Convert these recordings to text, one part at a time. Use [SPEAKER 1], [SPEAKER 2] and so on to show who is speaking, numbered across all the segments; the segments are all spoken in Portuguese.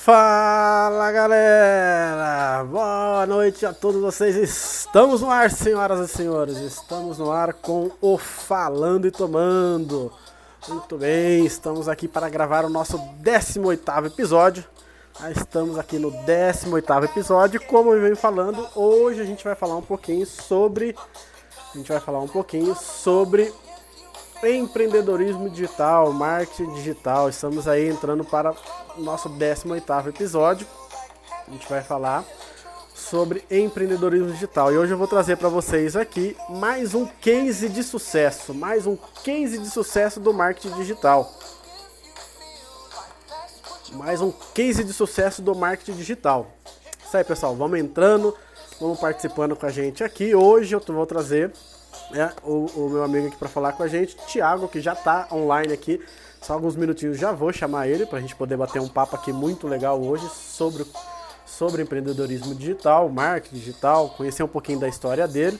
[SPEAKER 1] Fala galera, boa noite a todos vocês. Estamos no ar, senhoras e senhores. Estamos no ar com o Falando e Tomando. Muito bem, estamos aqui para gravar o nosso 18 episódio. Estamos aqui no 18 episódio. Como eu venho falando, hoje a gente vai falar um pouquinho sobre. A gente vai falar um pouquinho sobre empreendedorismo digital, marketing digital. Estamos aí entrando para o nosso 18º episódio. A gente vai falar sobre empreendedorismo digital. E hoje eu vou trazer para vocês aqui mais um case de sucesso, mais um case de sucesso do marketing digital. Mais um case de sucesso do marketing digital. Isso aí, pessoal, vamos entrando, vamos participando com a gente aqui. Hoje eu vou trazer né, o, o, meu amigo aqui para falar com a gente, Thiago, que já está online aqui. Só alguns minutinhos já vou chamar ele para a gente poder bater um papo aqui muito legal hoje sobre, sobre empreendedorismo digital, marketing digital, conhecer um pouquinho da história dele.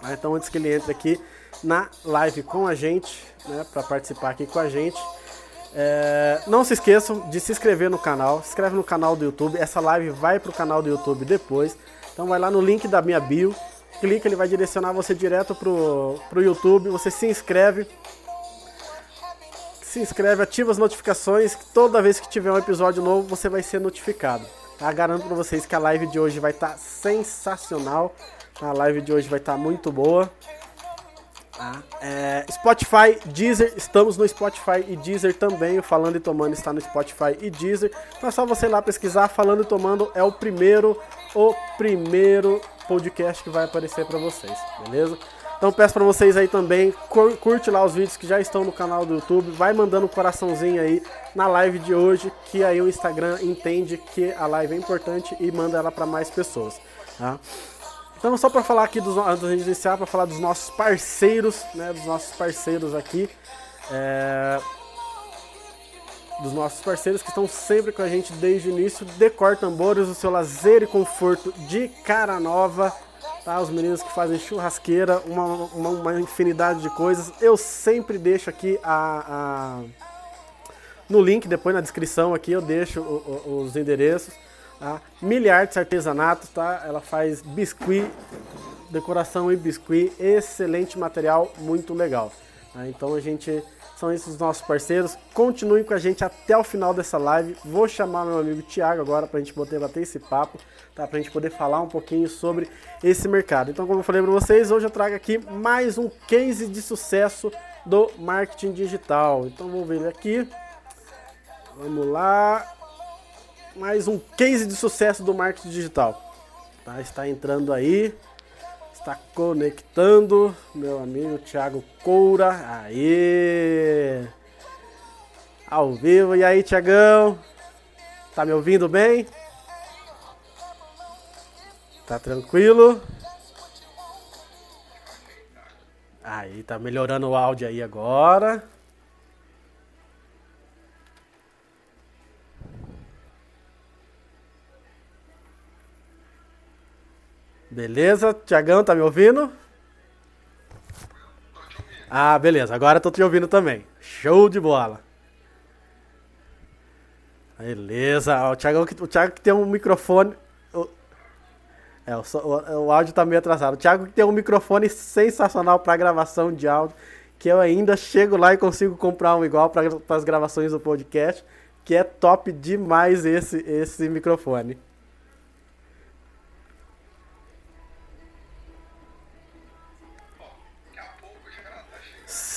[SPEAKER 1] Tá? Então, antes que ele entre aqui na live com a gente, né, para participar aqui com a gente, é, não se esqueçam de se inscrever no canal. Se inscreve no canal do YouTube. Essa live vai para o canal do YouTube depois. Então, vai lá no link da minha bio clica, ele vai direcionar você direto pro, pro YouTube. Você se inscreve. Se inscreve, ativa as notificações. Que toda vez que tiver um episódio novo, você vai ser notificado. Tá? Garanto para vocês que a live de hoje vai estar tá sensacional. A live de hoje vai estar tá muito boa. Tá? É, Spotify, Deezer, estamos no Spotify e Deezer também. O Falando e Tomando está no Spotify e Deezer. Então é só você ir lá pesquisar. Falando e Tomando é o primeiro, o primeiro podcast que vai aparecer para vocês, beleza? Então peço para vocês aí também, curte lá os vídeos que já estão no canal do YouTube, vai mandando um coraçãozinho aí na live de hoje, que aí o Instagram entende que a live é importante e manda ela para mais pessoas, tá? Então só para falar aqui dos antes de iniciar, para falar dos nossos parceiros, né, dos nossos parceiros aqui, é, dos nossos parceiros que estão sempre com a gente desde o início. Decor Tambores, o seu lazer e conforto de cara nova. Tá? Os meninos que fazem churrasqueira, uma, uma, uma infinidade de coisas. Eu sempre deixo aqui a, a, no link, depois na descrição aqui, eu deixo o, o, os endereços. Tá? Miliartes Artesanatos, tá? Ela faz biscuit, decoração e biscuit, excelente material, muito legal. Tá? Então a gente são esses os nossos parceiros. Continuem com a gente até o final dessa live. Vou chamar meu amigo Thiago agora para a gente poder bater esse papo, tá? Para a gente poder falar um pouquinho sobre esse mercado. Então, como eu falei para vocês, hoje eu trago aqui mais um case de sucesso do marketing digital. Então, vou ver ele aqui. Vamos lá. Mais um case de sucesso do marketing digital. Tá? Está entrando aí está conectando, meu amigo Thiago Coura. Aí! Ao vivo. E aí, Tiagão? Tá me ouvindo bem? Tá tranquilo? Aí, tá melhorando o áudio aí agora. Beleza? Tiagão, tá me ouvindo? Ah, beleza. Agora tô te ouvindo também. Show de bola. Beleza. O Thiago, o Thiago que tem um microfone. É, o, o, o áudio tá meio atrasado. O Thiago que tem um microfone sensacional para gravação de áudio. Que eu ainda chego lá e consigo comprar um igual para as gravações do podcast. Que é top demais esse, esse microfone.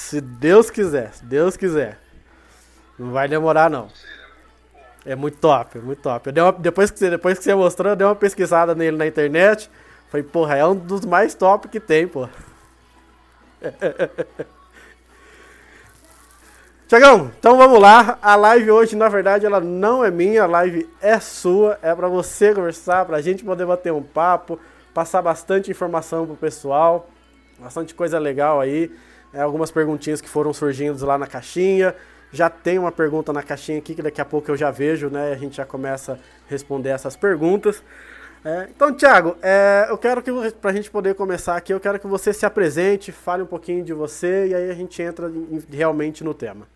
[SPEAKER 1] Se Deus quiser, se Deus quiser. Não vai demorar, não. É muito top, é muito top. Uma, depois, que você, depois que você mostrou, eu dei uma pesquisada nele na internet. Falei, porra, é um dos mais top que tem, pô. Tiagão, então vamos lá. A live hoje, na verdade, ela não é minha, a live é sua. É para você conversar, pra gente poder bater um papo, passar bastante informação pro pessoal, bastante coisa legal aí é, algumas perguntinhas que foram surgindo lá na caixinha. Já tem uma pergunta na caixinha aqui que daqui a pouco eu já vejo, né? A gente já começa a responder essas perguntas. É, então, Thiago, é, eu quero que, para a gente poder começar aqui, eu quero que você se apresente, fale um pouquinho de você e aí a gente entra em, realmente no tema.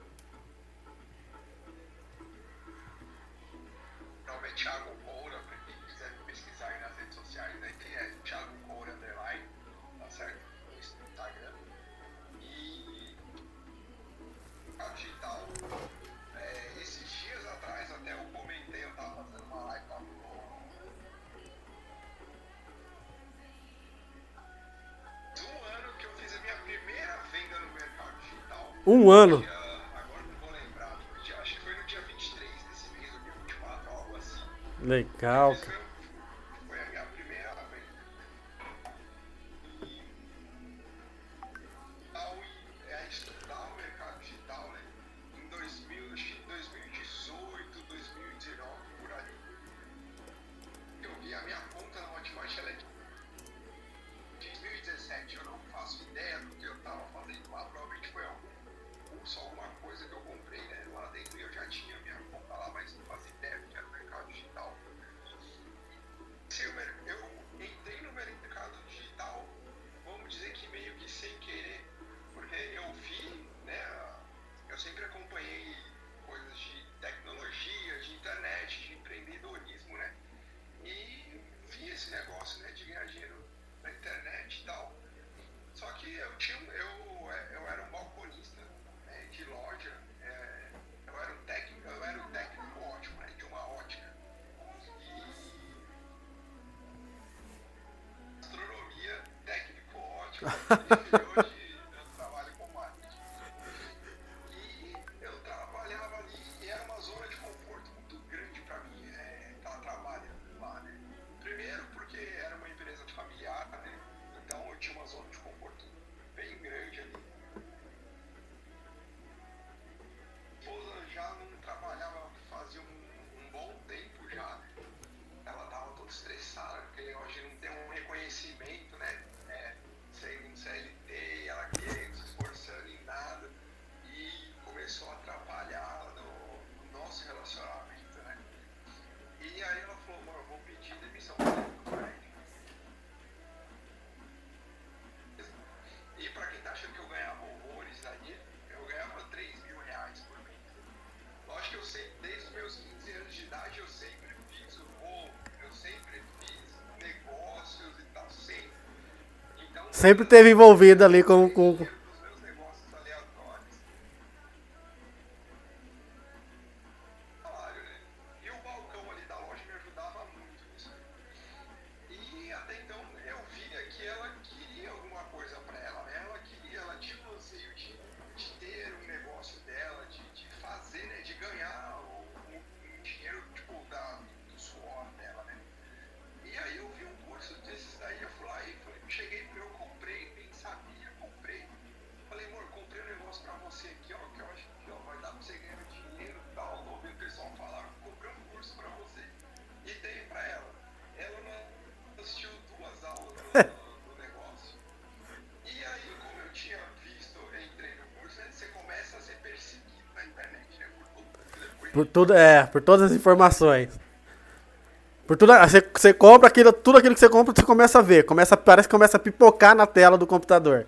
[SPEAKER 2] Um ano. Legal, cara.
[SPEAKER 1] acompanhei coisas de tecnologia, de internet, de empreendedorismo, né? E vi esse negócio, né, de ganhar dinheiro na internet e tal. Só que eu tinha, eu, é, eu era um balconista né, de loja, é, eu era um técnico, eu era um técnico ótimo, né, de uma ótica. E astronomia técnico ótimo. sempre
[SPEAKER 2] teve envolvido ali com, com, tudo, é, por todas as informações. Por tudo, ah, você, você compra aquilo, tudo aquilo que você compra, você começa a ver, começa, parece que começa a pipocar na tela do computador.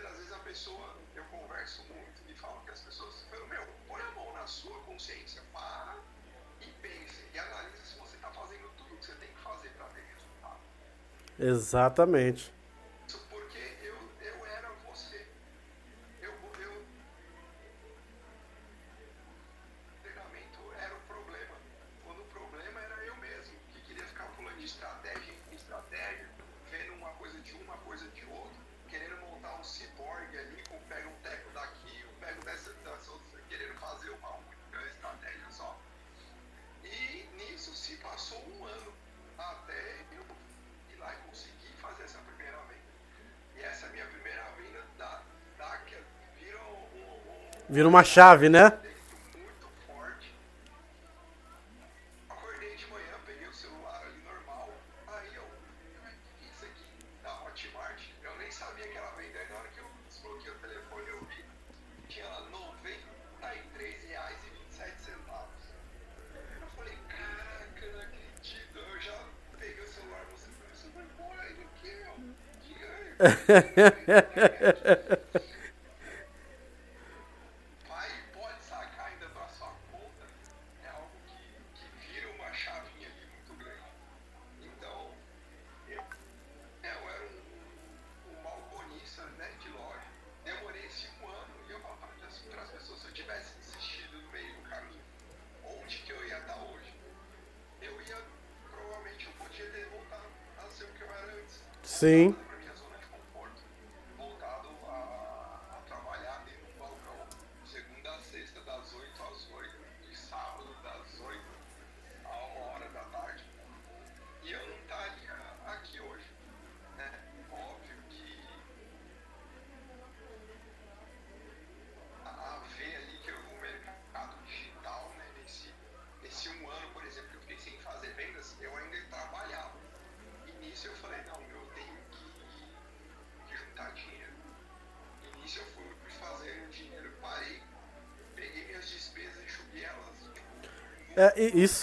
[SPEAKER 2] Exatamente. Vira uma chave, né? Isso.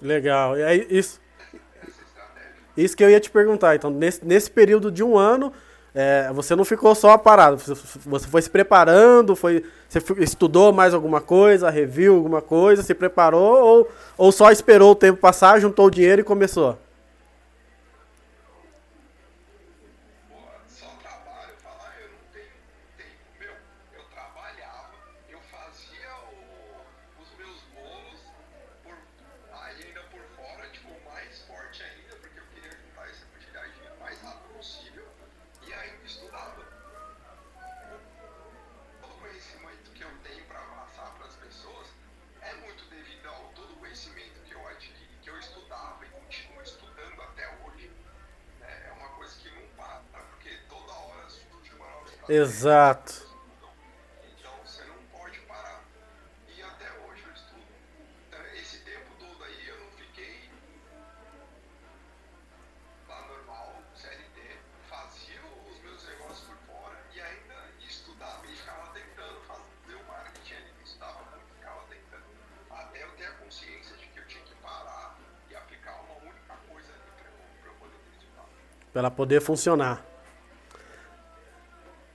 [SPEAKER 2] Legal. E aí, isso. Isso que eu ia te perguntar. Então, nesse, nesse período de um ano, é, você não ficou só parado. Você, foi se preparando, foi, você estudou mais alguma coisa, reviu alguma coisa, se preparou ou, ou só esperou o tempo passar, juntou o dinheiro e começou? Exato.
[SPEAKER 1] Então você não pode parar. E até hoje eu estudo. Então, Esse tempo todo aí eu não fiquei lá normal, CLT, fazia os meus negócios por fora e ainda estudava e ficava tentando fazer o marketing ali. Estudava muito, ficava tentando. Até eu ter a consciência de que eu tinha que parar e aplicar uma única coisa ali para eu, poder
[SPEAKER 2] funcionar.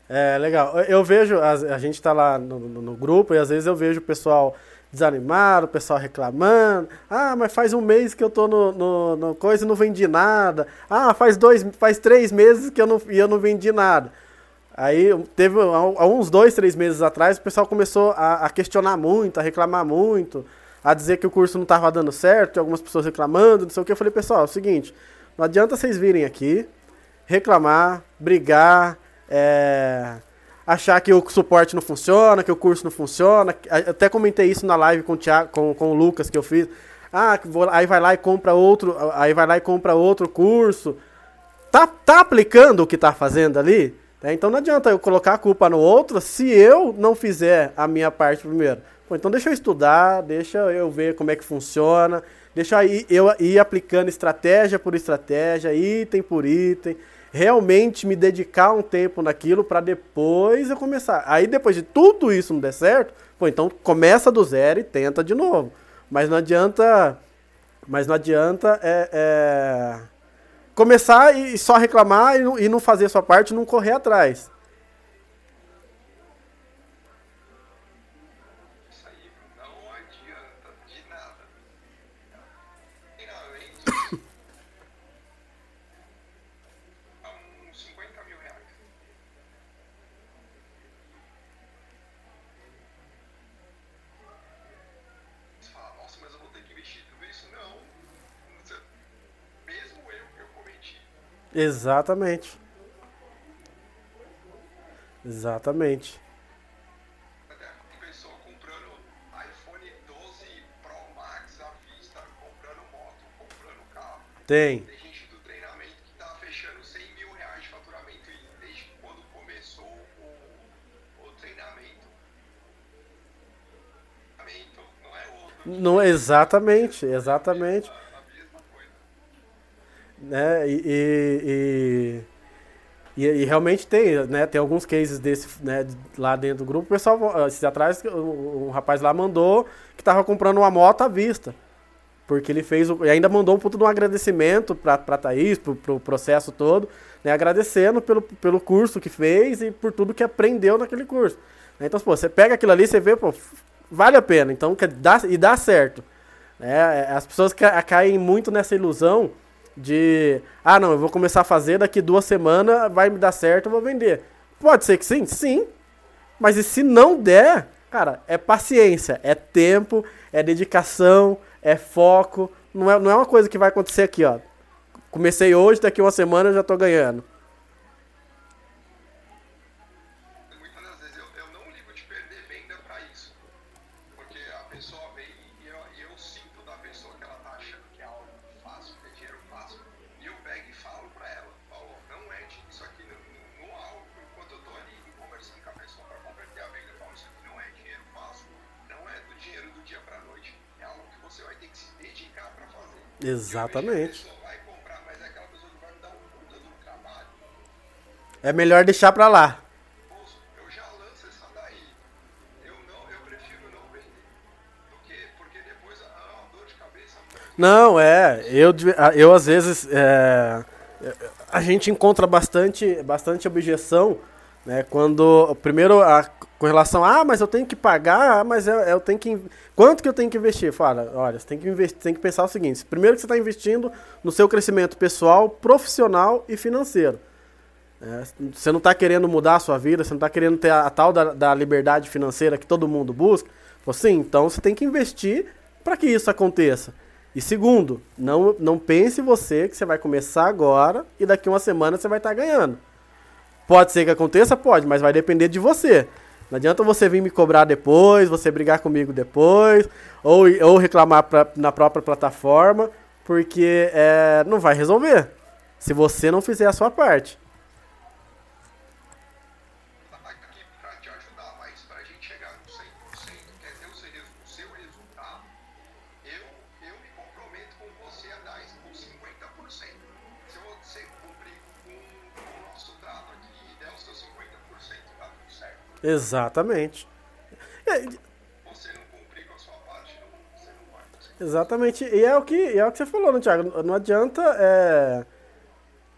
[SPEAKER 2] É legal. Eu- vejo, a, a gente tá lá no, no- no grupo e às vezes eu vejo o pessoal desanimado, o pessoal reclamando. Ah, mas faz um mês que eu tô no, no, no coisa e não vendi nada. Ah, faz dois, faz três meses que eu não, e eu não vendi nada. Aí teve há uns dois, três meses atrás, o pessoal começou a, a questionar muito, a reclamar muito, a dizer que o curso não estava dando certo, algumas pessoas reclamando, não sei o que. Eu falei, pessoal, é o seguinte, não adianta vocês virem aqui, reclamar, brigar, é, achar que o suporte não funciona, que o curso não funciona. Eu Até comentei isso na live com o, Thiago, com, com o Lucas que eu fiz. Ah, vou- aí vai lá e compra outro, aí vai lá e compra outro curso. Tá, tá aplicando o que tá fazendo ali? né? Então não adianta eu colocar a culpa no outro se eu não fizer a minha parte primeiro. Pô, então deixa eu estudar, deixa eu ver como é que funciona, deixa aí eu ir aplicando estratégia por estratégia, item por item, realmente me dedicar um tempo naquilo para depois eu começar. Aí depois de tudo isso não der certo, pô, então começa do zero e tenta de novo. Mas não adianta, mas não adianta é, é, começar e só reclamar e não, e fazer a sua parte, não correr atrás.
[SPEAKER 1] Isso aí não adianta de nada. Finalmente, Exatamente. Exatamente.
[SPEAKER 2] Até pessoa comprando iPhone 12 Pro Max à vista, comprando moto, comprando carro.
[SPEAKER 1] Tem.
[SPEAKER 2] Tem gente do treinamento que tá fechando 100 mil reais de faturamento e desde quando começou o, o treinamento. Treinamento não é outro.
[SPEAKER 1] Não, exatamente, exatamente. Né? E, e, e, e realmente tem, né? Tem alguns cases desse, né? Lá dentro do grupo. O pessoal, esses atrás, um, rapaz lá mandou que tava comprando uma moto à vista. Porque ele fez, e ainda mandou um puto de um agradecimento pra, pra Thaís, pro, pro processo todo, né? Agradecendo pelo, pelo curso que fez e por tudo que aprendeu naquele curso. Então, pô, você pega aquilo ali, você vê, pô, vale a pena. Então, dá, e dá certo. né? As pessoas ca- caem muito nessa ilusão de ah não, eu vou começar a fazer, daqui duas semanas vai me dar certo, eu vou vender. Pode ser que sim, sim. Mas e se não der, cara, é paciência, é tempo, é dedicação, é foco. Não é, não é uma coisa que vai acontecer aqui, ó. Comecei hoje, daqui uma semana eu já tô ganhando.
[SPEAKER 2] Depois é uma dor de cabeça.
[SPEAKER 1] Não, é. Eu, eu às vezes. é, a gente encontra bastante, bastante objeção, né? Quando. Primeiro, a, com relação a, ah, mas eu tenho que pagar, ah, mas eu, eu tenho que. Quanto que eu tenho que investir? Fala, olha, você tem que, investir, tem que pensar o seguinte: primeiro que você está investindo no seu crescimento pessoal, profissional e financeiro. É, você não está querendo mudar a sua vida, você não está querendo ter a, a tal da, da liberdade financeira que todo mundo busca. Pô, Sim, então você tem que investir para que isso aconteça. E segundo, não, não pense você que você vai começar agora e daqui uma semana você vai estar ganhando. Pode ser que aconteça? Pode, mas vai depender de você. Não adianta você vir me cobrar depois, você brigar comigo depois, ou, ou reclamar pra- na própria plataforma, porque é, não vai resolver. Se você não fizer a sua parte.
[SPEAKER 2] Vai. Você
[SPEAKER 1] Exatamente. E é o que, é o que você falou, né, Thiago? Não adianta é,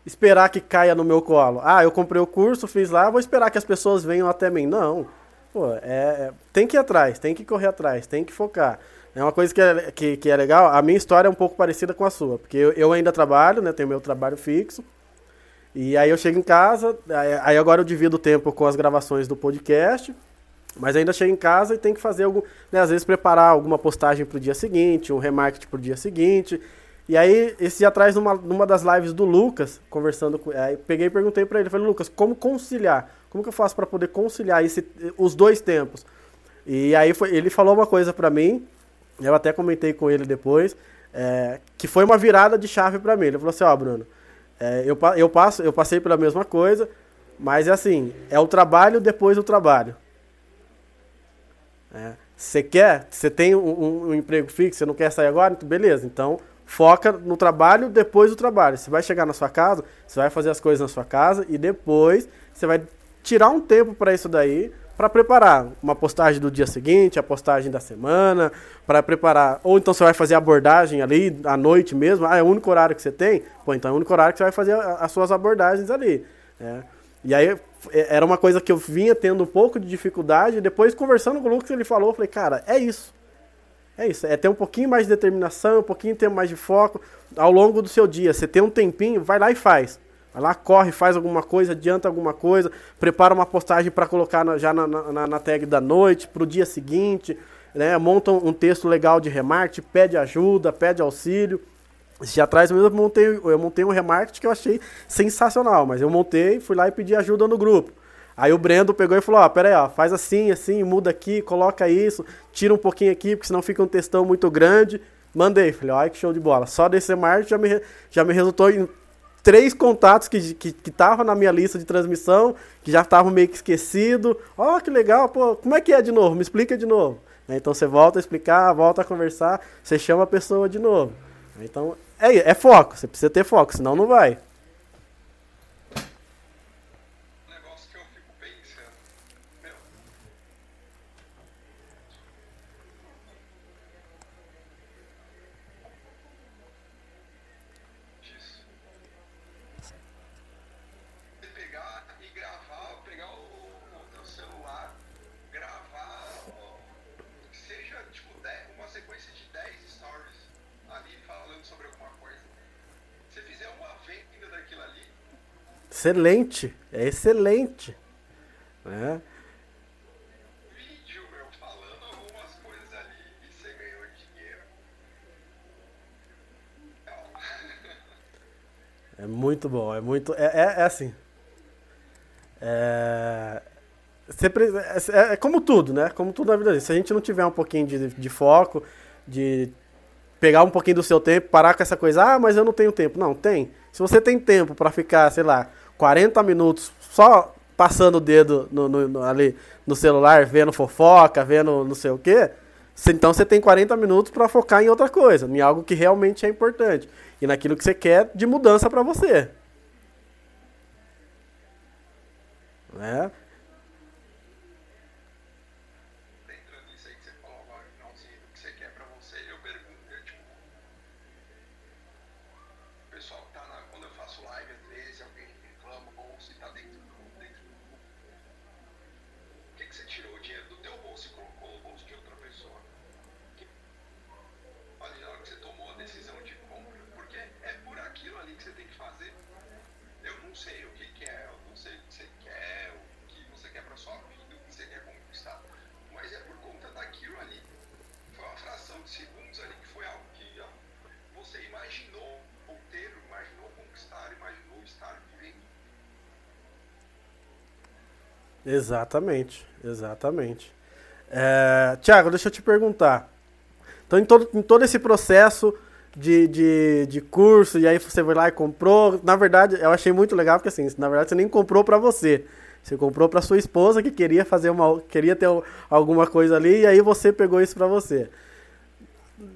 [SPEAKER 1] esperar que caia no meu colo. Ah, eu comprei o curso, fiz lá, vou esperar que as pessoas venham até mim. Não. Pô, é, é- tem que ir atrás, tem que correr atrás, tem que focar. É uma coisa que é, que, que é legal. A minha história é um pouco parecida com a sua, porque eu, eu ainda trabalho, né? Tenho meu trabalho fixo. E aí eu chego em casa, aí, agora eu divido o tempo com as gravações do podcast. Mas ainda chega em casa e tem que fazer algum, né, às vezes preparar alguma postagem pro dia seguinte, um remarketing pro dia seguinte. E aí, esse dia atrás, numa, numa das lives do Lucas, conversando com aí peguei e perguntei pra ele, falei, Lucas, como conciliar? Como que eu faço pra poder conciliar esse, os dois tempos? E aí foi, ele falou uma coisa pra mim, eu até comentei com ele depois, é, que foi uma virada de chave pra mim. Ele falou assim, ó, Bruno, é, eu, eu, passo, eu passei pela mesma coisa, mas é assim, é o trabalho depois do trabalho. É, Você quer? Você tem um, um- um emprego fixo, você não quer sair agora? Então, beleza. Então, foca no trabalho depois do trabalho. Você vai chegar na sua casa, você vai fazer as coisas na sua casa e depois você vai tirar um tempo para isso daí, para preparar uma postagem do dia seguinte, a postagem da semana, para preparar. Ou então você vai fazer abordagem ali à noite mesmo. Ah, é o único horário que você tem? Pô, então é o único horário que você vai fazer as suas abordagens ali. né? E aí é- era uma coisa que eu vinha tendo um pouco de dificuldade. Depois, conversando com o Lucas, ele falou, eu falei, cara, é isso. É isso, é ter um pouquinho mais de determinação, um pouquinho ter mais de foco ao longo do seu dia. Você tem um tempinho, vai lá e faz. Vai lá, corre, faz alguma coisa, adianta alguma coisa, prepara uma postagem para colocar na- já na, na, na tag da noite, para o dia seguinte, né? monta um, texto legal de remarketing, pede ajuda, pede auxílio. Dia atrás mesmo eu montei, eu montei um remarketing que eu achei sensacional, mas eu montei, fui lá e pedi ajuda no grupo. Aí o Brendo pegou e falou, ó, pera aí, ó, faz assim, assim, muda aqui, coloca isso, tira um pouquinho aqui, porque senão fica um textão muito grande. Mandei, falei, ó, que show de bola. Só desse remarketing já me, já me resultou em três contatos que estavam que, que tava na minha lista de transmissão, que já estavam meio que esquecido. Ó, que legal, pô, como é que é de novo? Me explica de novo. Então você volta a explicar, volta a conversar, você chama a pessoa de novo. Então é, é foco, você precisa ter foco, senão não vai. Excelente, é excelente. Né?
[SPEAKER 2] Vídeo meu falando algumas coisas ali e você ganhou dinheiro.
[SPEAKER 1] É muito bom, é muito. É, é, é assim. É, é, é, como tudo, né? Como tudo na vida. Se a gente não tiver um pouquinho de, de foco, de pegar um pouquinho do seu tempo, parar com essa coisa, ah, mas eu não tenho tempo. Não, tem. Se você tem tempo para ficar, sei lá, 40 minutos só passando o dedo no, no, no, ali no celular, vendo fofoca, vendo não sei o quê, então você tem 40 minutos para focar em outra coisa, em algo que realmente é importante e naquilo que você quer de mudança para você. Né? Exatamente, exatamente. É, Tiago, deixa eu te perguntar. Então, em todo, em todo esse processo de, de, de curso, e aí você foi lá e comprou. Na verdade, eu achei muito legal, porque assim, na verdade você nem comprou para você. Você comprou para sua esposa que queria fazer uma, queria ter alguma coisa ali, e aí você pegou isso para você.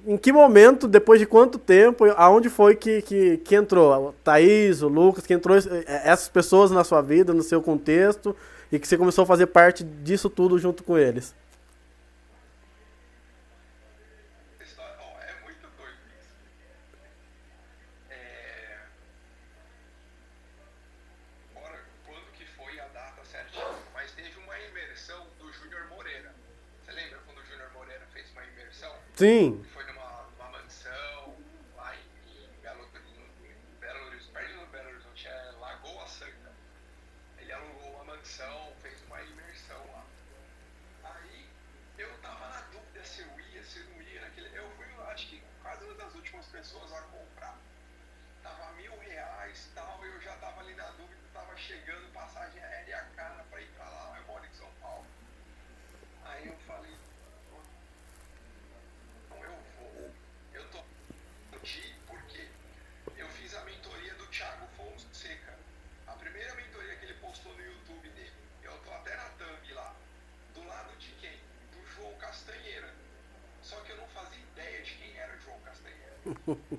[SPEAKER 1] Em que momento, depois de quanto tempo, aonde foi que, que, que entrou? O Thaís, o Lucas, que entrou essas pessoas na sua vida, no seu contexto, e que você começou a fazer parte disso tudo junto com eles. Sim.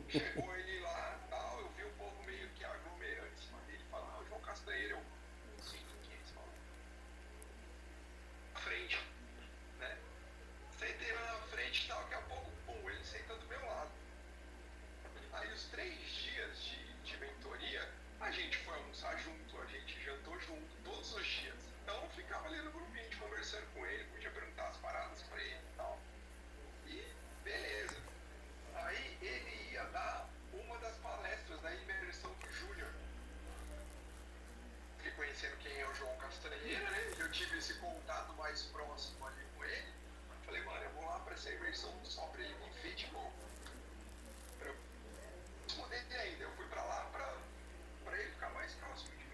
[SPEAKER 2] Chegou ele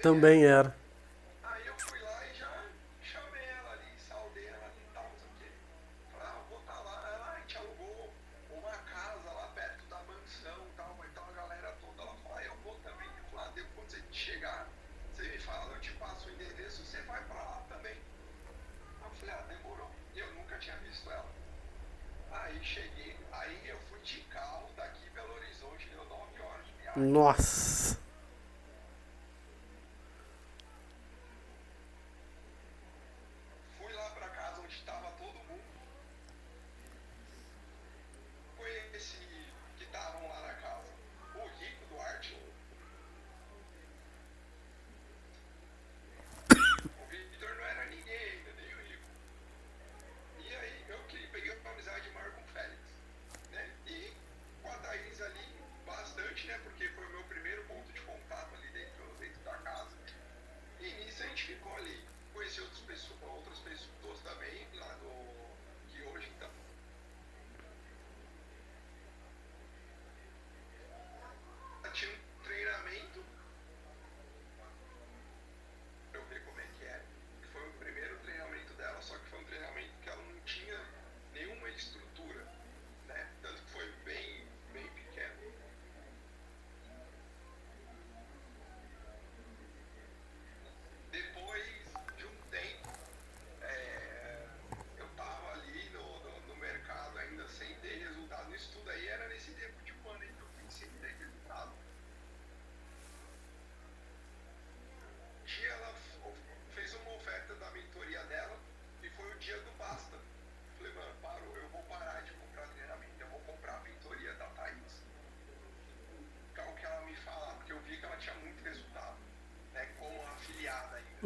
[SPEAKER 2] Também era.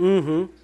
[SPEAKER 2] Mm-hmm.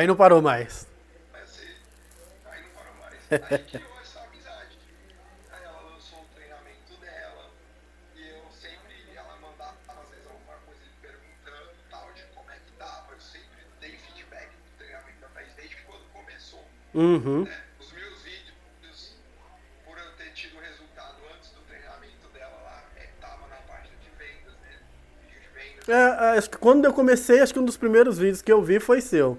[SPEAKER 2] Daí não parou mais. Mas, daí
[SPEAKER 1] não parou mais.
[SPEAKER 2] Aí criou essa amizade. Ela lançou o treinamento dela. E eu sempre, mandava alguma coisa perguntando como é que. Eu sempre dei feedback do treinamento desde quando começou.
[SPEAKER 1] Uhum.
[SPEAKER 2] Né? Os meus vídeos, por eu ter tido resultado antes do treinamento dela lá, é, tava na parte de vendas, né? Vídeo de vendas.
[SPEAKER 1] É, é, acho que quando eu comecei, acho que um dos primeiros vídeos que eu vi foi seu.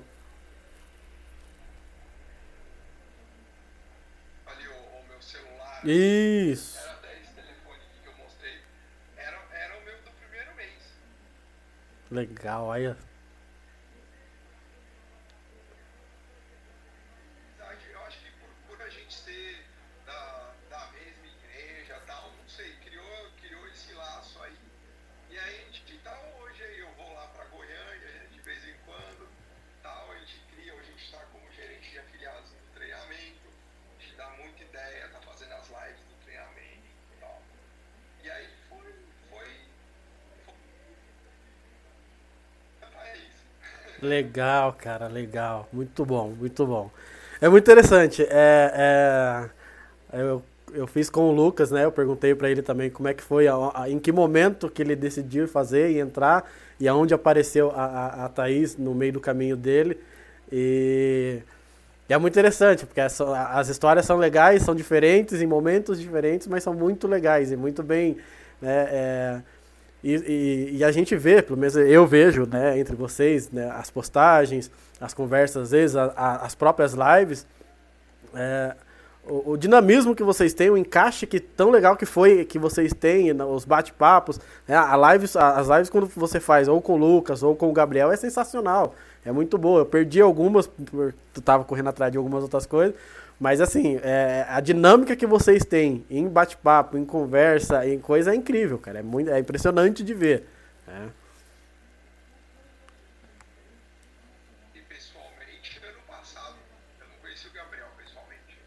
[SPEAKER 2] How are you?
[SPEAKER 1] Legal, cara, legal. Muito bom, muito bom. É muito interessante. É, é, eu, eu fiz com o Lucas, né? Eu perguntei para ele também como é que foi, a, a, em que momento que ele decidiu fazer e entrar, e aonde apareceu a, a, a Thaís no meio do caminho dele. E, e é muito interessante, porque as, as histórias são legais, são diferentes, em momentos diferentes, mas são muito legais e muito bem. Né, é, e, e, e, a gente vê, pelo menos eu vejo, né, entre vocês, né, as postagens, as conversas, às vezes, a, a, as próprias lives, é, o, o, dinamismo que vocês têm, o encaixe que tão legal que foi que vocês têm, né, os bate-papos, né, a lives, as lives quando você faz ou com o Lucas ou com o Gabriel é sensacional, é muito boa. Eu perdi algumas, tu tava correndo atrás de algumas outras coisas, mas assim, é, a dinâmica que vocês têm em bate-papo, em conversa, em coisa é incrível, cara. É, muito, é impressionante de ver. É.
[SPEAKER 2] E pessoalmente, ano passado, eu não conheci o Gabriel pessoalmente.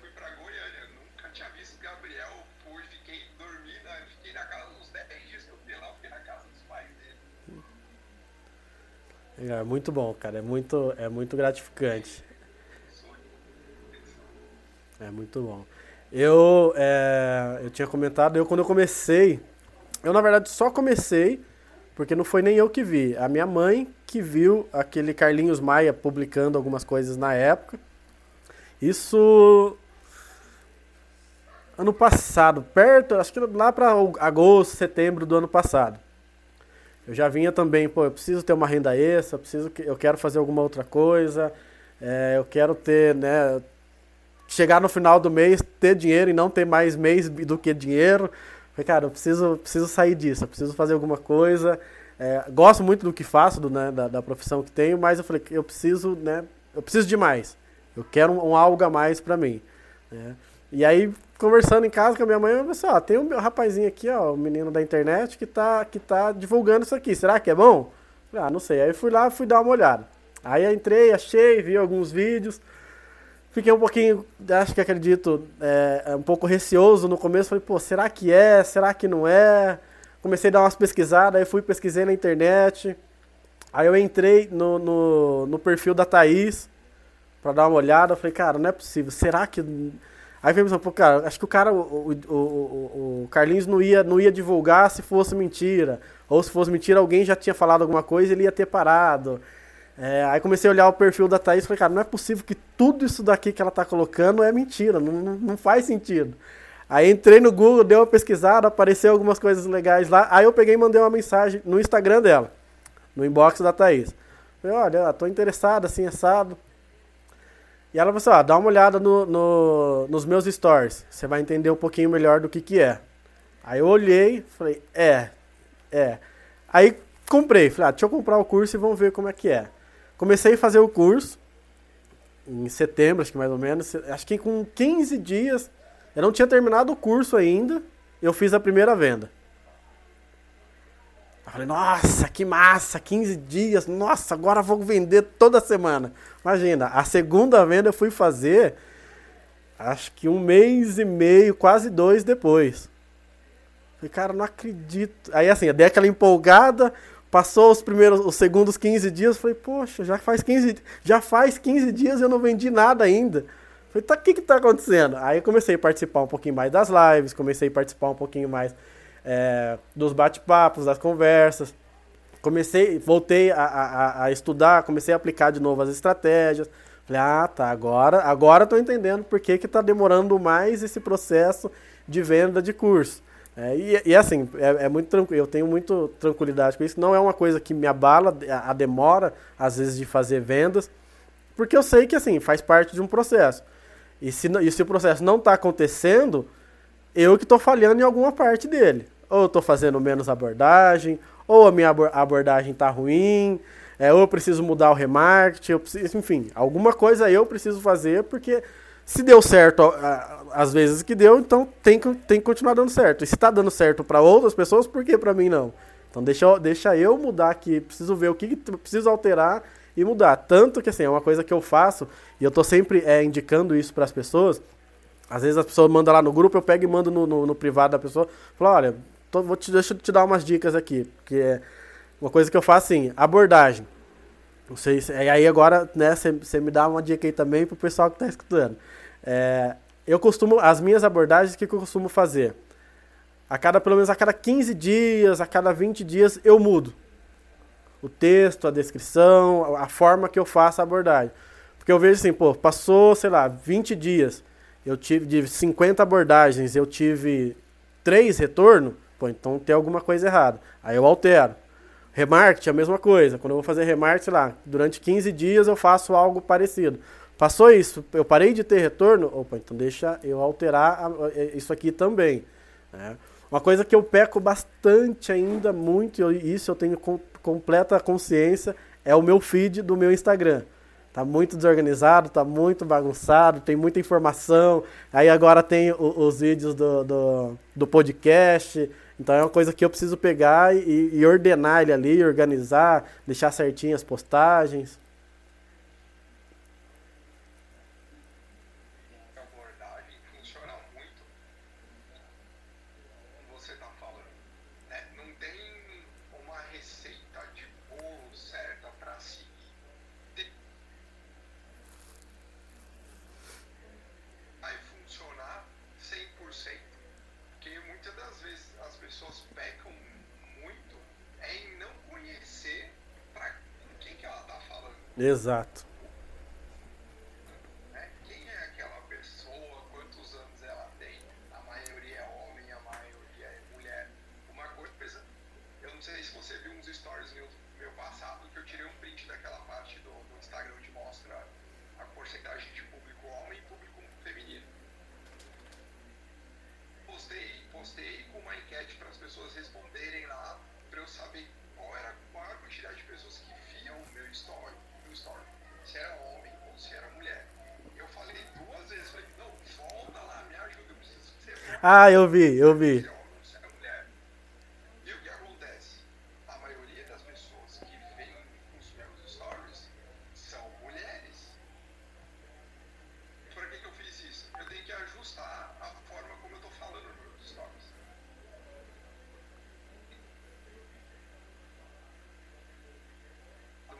[SPEAKER 2] Fui pra Goiânia, nunca tinha visto o Gabriel, fui, fiquei dormindo, fiquei na casa dos 10 dias que eu fiquei lá, fiquei na casa dos pais dele.
[SPEAKER 1] É muito bom, cara. É muito, é muito gratificante. É muito bom. Eu, é, eu tinha comentado, eu quando eu comecei, eu na verdade só comecei porque não foi nem eu que vi, a minha mãe que viu aquele Carlinhos Maia publicando algumas coisas na época. Isso ano passado, perto, acho que lá para agosto, setembro do ano passado. Eu já vinha também, pô, eu preciso ter uma renda extra, preciso, eu quero fazer alguma outra coisa, é, eu quero ter, né, chegar no final do mês, ter dinheiro e não ter mais mês do que dinheiro. Falei, cara, eu preciso, preciso sair disso, eu preciso fazer alguma coisa. É, gosto muito do que faço, do, né, da, da, profissão que tenho, mas eu falei eu preciso, né, eu preciso de mais. Eu quero um, um algo a mais para mim. Né? E aí, conversando em casa com a minha mãe, eu pensei, ó, tem um rapazinho aqui, ó, o um menino da internet que tá, que tá divulgando isso aqui. Será que é bom? Ah, não sei. Aí fui lá, fui dar uma olhada. Aí entrei, achei, vi alguns vídeos. Fiquei um pouquinho, acho que acredito, é, é, um pouco receoso no começo. Falei, pô, será que é? Será que não é? Comecei a dar umas pesquisadas, aí fui pesquisei na internet. Aí eu entrei no, no, no perfil da Thaís pra dar uma olhada. Falei, cara, não é possível. Será que. Aí veio pensando, pô, cara, acho que o cara, o, o, o, o, Carlinhos não ia, não ia divulgar se fosse mentira. Ou se fosse mentira, alguém já tinha falado alguma coisa ele ia ter parado. É, aí comecei a olhar o perfil da Thaís e falei, cara, não é possível que tudo isso daqui que ela tá colocando é mentira, não, não, faz sentido. Aí entrei no Google, dei uma pesquisada, apareceu algumas coisas legais lá. Aí eu peguei e mandei uma mensagem no Instagram dela, no inbox da Thaís. Falei, olha, tô interessado, assim, assado. E ela falou assim, ó, dá uma olhada no, no, nos meus stories, você vai entender um pouquinho melhor do que que é. Aí eu olhei, falei, é, é. Aí comprei, falei, ah, deixa eu comprar o curso e vamos ver como é que é. Comecei a fazer o curso em setembro, acho que mais ou menos. Acho que com 15 dias, eu não tinha terminado o curso ainda, eu fiz a primeira venda. Eu falei, nossa, que massa, 15 dias, nossa, agora vou vender toda semana. Imagina, a segunda venda eu fui fazer, acho que um mês e meio, quase dois depois. Falei, cara, não acredito. Aí assim, eu dei aquela empolgada, Passou os primeiros, os segundos 15 dias, falei, poxa, já faz 15, já faz 15 dias eu não vendi nada ainda. Falei, tá, o que que tá acontecendo? Aí eu comecei a participar um pouquinho mais das lives, comecei a participar um pouquinho mais é, dos bate-papos, das conversas. Comecei, voltei a, a, a, estudar, comecei a aplicar de novo as estratégias. Falei, ah, tá, agora, agora tô entendendo por que que tá demorando mais esse processo de venda de curso. É, e, e, assim, é, é, muito tranquilo, eu tenho muito tranquilidade com isso. Não é uma coisa que me abala a, demora, às vezes, de fazer vendas, porque eu sei que assim, faz parte de um processo. E se, e se o processo não está acontecendo, eu que estou falhando em alguma parte dele. Ou estou fazendo menos abordagem, ou a minha abordagem está ruim, é, ou eu preciso mudar o remarketing, preciso, enfim, alguma coisa eu preciso fazer, porque se deu certo às vezes que deu, então tem que, tem que continuar dando certo. E se está dando certo para outras pessoas, por que para mim não? Então deixa, deixa eu mudar aqui, preciso ver o que, que preciso alterar e mudar. Tanto que assim, é uma coisa que eu faço, e eu estou sempre é, indicando isso para as pessoas. Às vezes as pessoas mandam lá no grupo, eu pego e mando no, no, no privado da pessoa. Falo, olha, tô, vou te, deixa eu te dar umas dicas aqui. Porque Uma coisa que eu faço assim, abordagem. Não sei se. Aí agora, né, você me dá uma dica aí também pro pessoal que tá escutando. É, eu costumo. As minhas abordagens, o que, que eu costumo fazer? A cada, pelo menos a cada 15 dias, a cada 20 dias, eu mudo. O texto, a descrição, a forma que eu faço a abordagem. Porque eu vejo assim, pô, passou, sei lá, 20 dias, eu tive de 50 abordagens, eu tive 3 retornos, pô, então tem alguma coisa errada. Aí eu altero. Remarketing, a mesma coisa. Quando eu vou fazer remarketing, sei lá, durante 15 dias eu faço algo parecido. Passou isso, eu parei de ter retorno, opa, então deixa eu alterar isso aqui também. Né? Uma coisa que eu peco bastante ainda, muito, e isso eu tenho com, completa consciência, é o meu feed do meu Instagram. Tá muito desorganizado, tá muito bagunçado, tem muita informação. Aí agora tem o, os vídeos do, do, do, podcast. Então é uma coisa que eu preciso pegar e, e ordenar ele ali, organizar, deixar certinho as postagens. Exato.
[SPEAKER 2] Né? Quem é aquela pessoa? Quantos anos ela tem? A maioria é homem, a maioria é mulher. Uma coisa, eu não sei se você viu uns stories meu, meu passado que eu tirei um print daquela parte do, do Instagram onde mostra a porcentagem de público homem e público feminino. Postei, postei com uma enquete para as pessoas responderem lá para eu saber qual era qual a quantidade de pessoas que viam o meu story story, se era homem ou se era mulher. Eu falei duas vezes, falei, não, volta lá, me ajuda, eu preciso que você veja.
[SPEAKER 1] Ah, eu vi, eu vi.
[SPEAKER 2] Se é homem ou se era mulher. E o que acontece? A maioria das pessoas que veem os meus stories são mulheres. Por que, que eu fiz isso? Eu tenho que ajustar a forma como eu tô falando nos meus stories.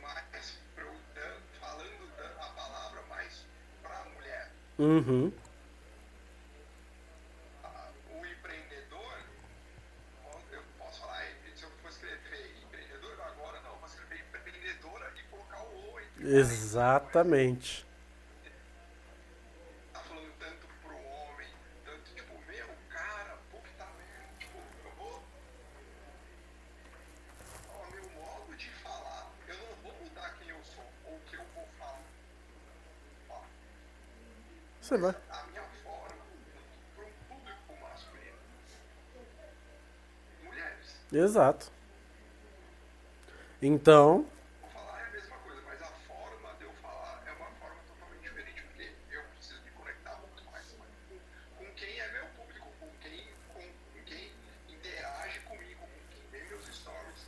[SPEAKER 2] Mais pra eu dan- falando da- a palavra mais pra mulher.
[SPEAKER 1] Uhum.
[SPEAKER 2] Ah, o empreendedor, eu posso falar, se eu for escrever empreendedor agora, não, eu vou escrever empreendedora e colocar o O entre
[SPEAKER 1] Exatamente.
[SPEAKER 2] Tá falando tanto pro homem, tanto tipo, meu, cara, puta merda, tipo, eu vou. Ó, meu modo de falar, eu não vou mudar quem eu sou ou o que eu vou falar. Ó,
[SPEAKER 1] Você vai.
[SPEAKER 2] a minha forma para um público masculino. Mulheres.
[SPEAKER 1] Exato. Então,
[SPEAKER 2] Vou falar é a mesma coisa, mas a forma de eu falar é uma forma totalmente diferente, porque eu preciso me conectar muito mais com, com quem é meu público, com quem, com, com quem interage comigo, com quem vê meus stories.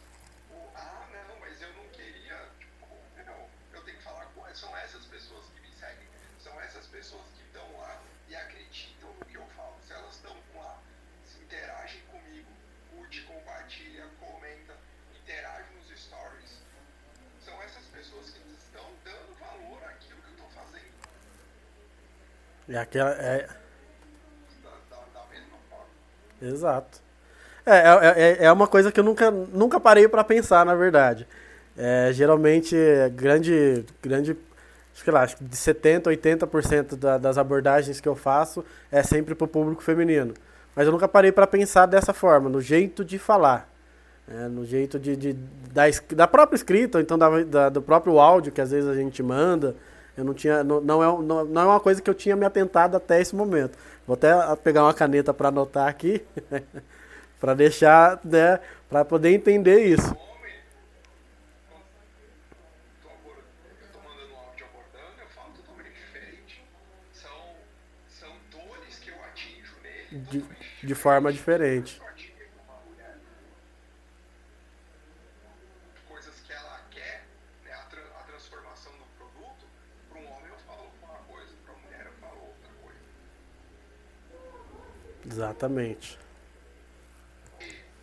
[SPEAKER 2] O, ah, não, mas eu não queria, tipo, não, eu tenho que falar com são essas pessoas que me seguem, são essas pessoas que estão lá e acreditam no que eu falo. Se elas estão lá, se interagem comigo, curte, compartilha, comenta, interage nos stories. São essas pessoas que estão dando valor àquilo que eu estou fazendo.
[SPEAKER 1] É aquela. É, exato. É, é, é- é uma coisa que eu nunca, nunca parei pra pensar, na verdade. É, geralmente, grande, grande, sei lá, de 70%, 80% da, das abordagens que eu faço é sempre pro público feminino. Mas eu nunca parei pra pensar dessa forma, no jeito de falar. né, no jeito de, de- da, da própria escrita, ou então da, da- do próprio áudio que às vezes a gente manda. Eu não tinha, não, não, é, não, não é uma coisa que eu tinha me atentado até esse momento. Vou até pegar uma caneta para anotar aqui, para deixar, né, para poder entender isso.
[SPEAKER 2] Homem, tô abor- eu Exatamente.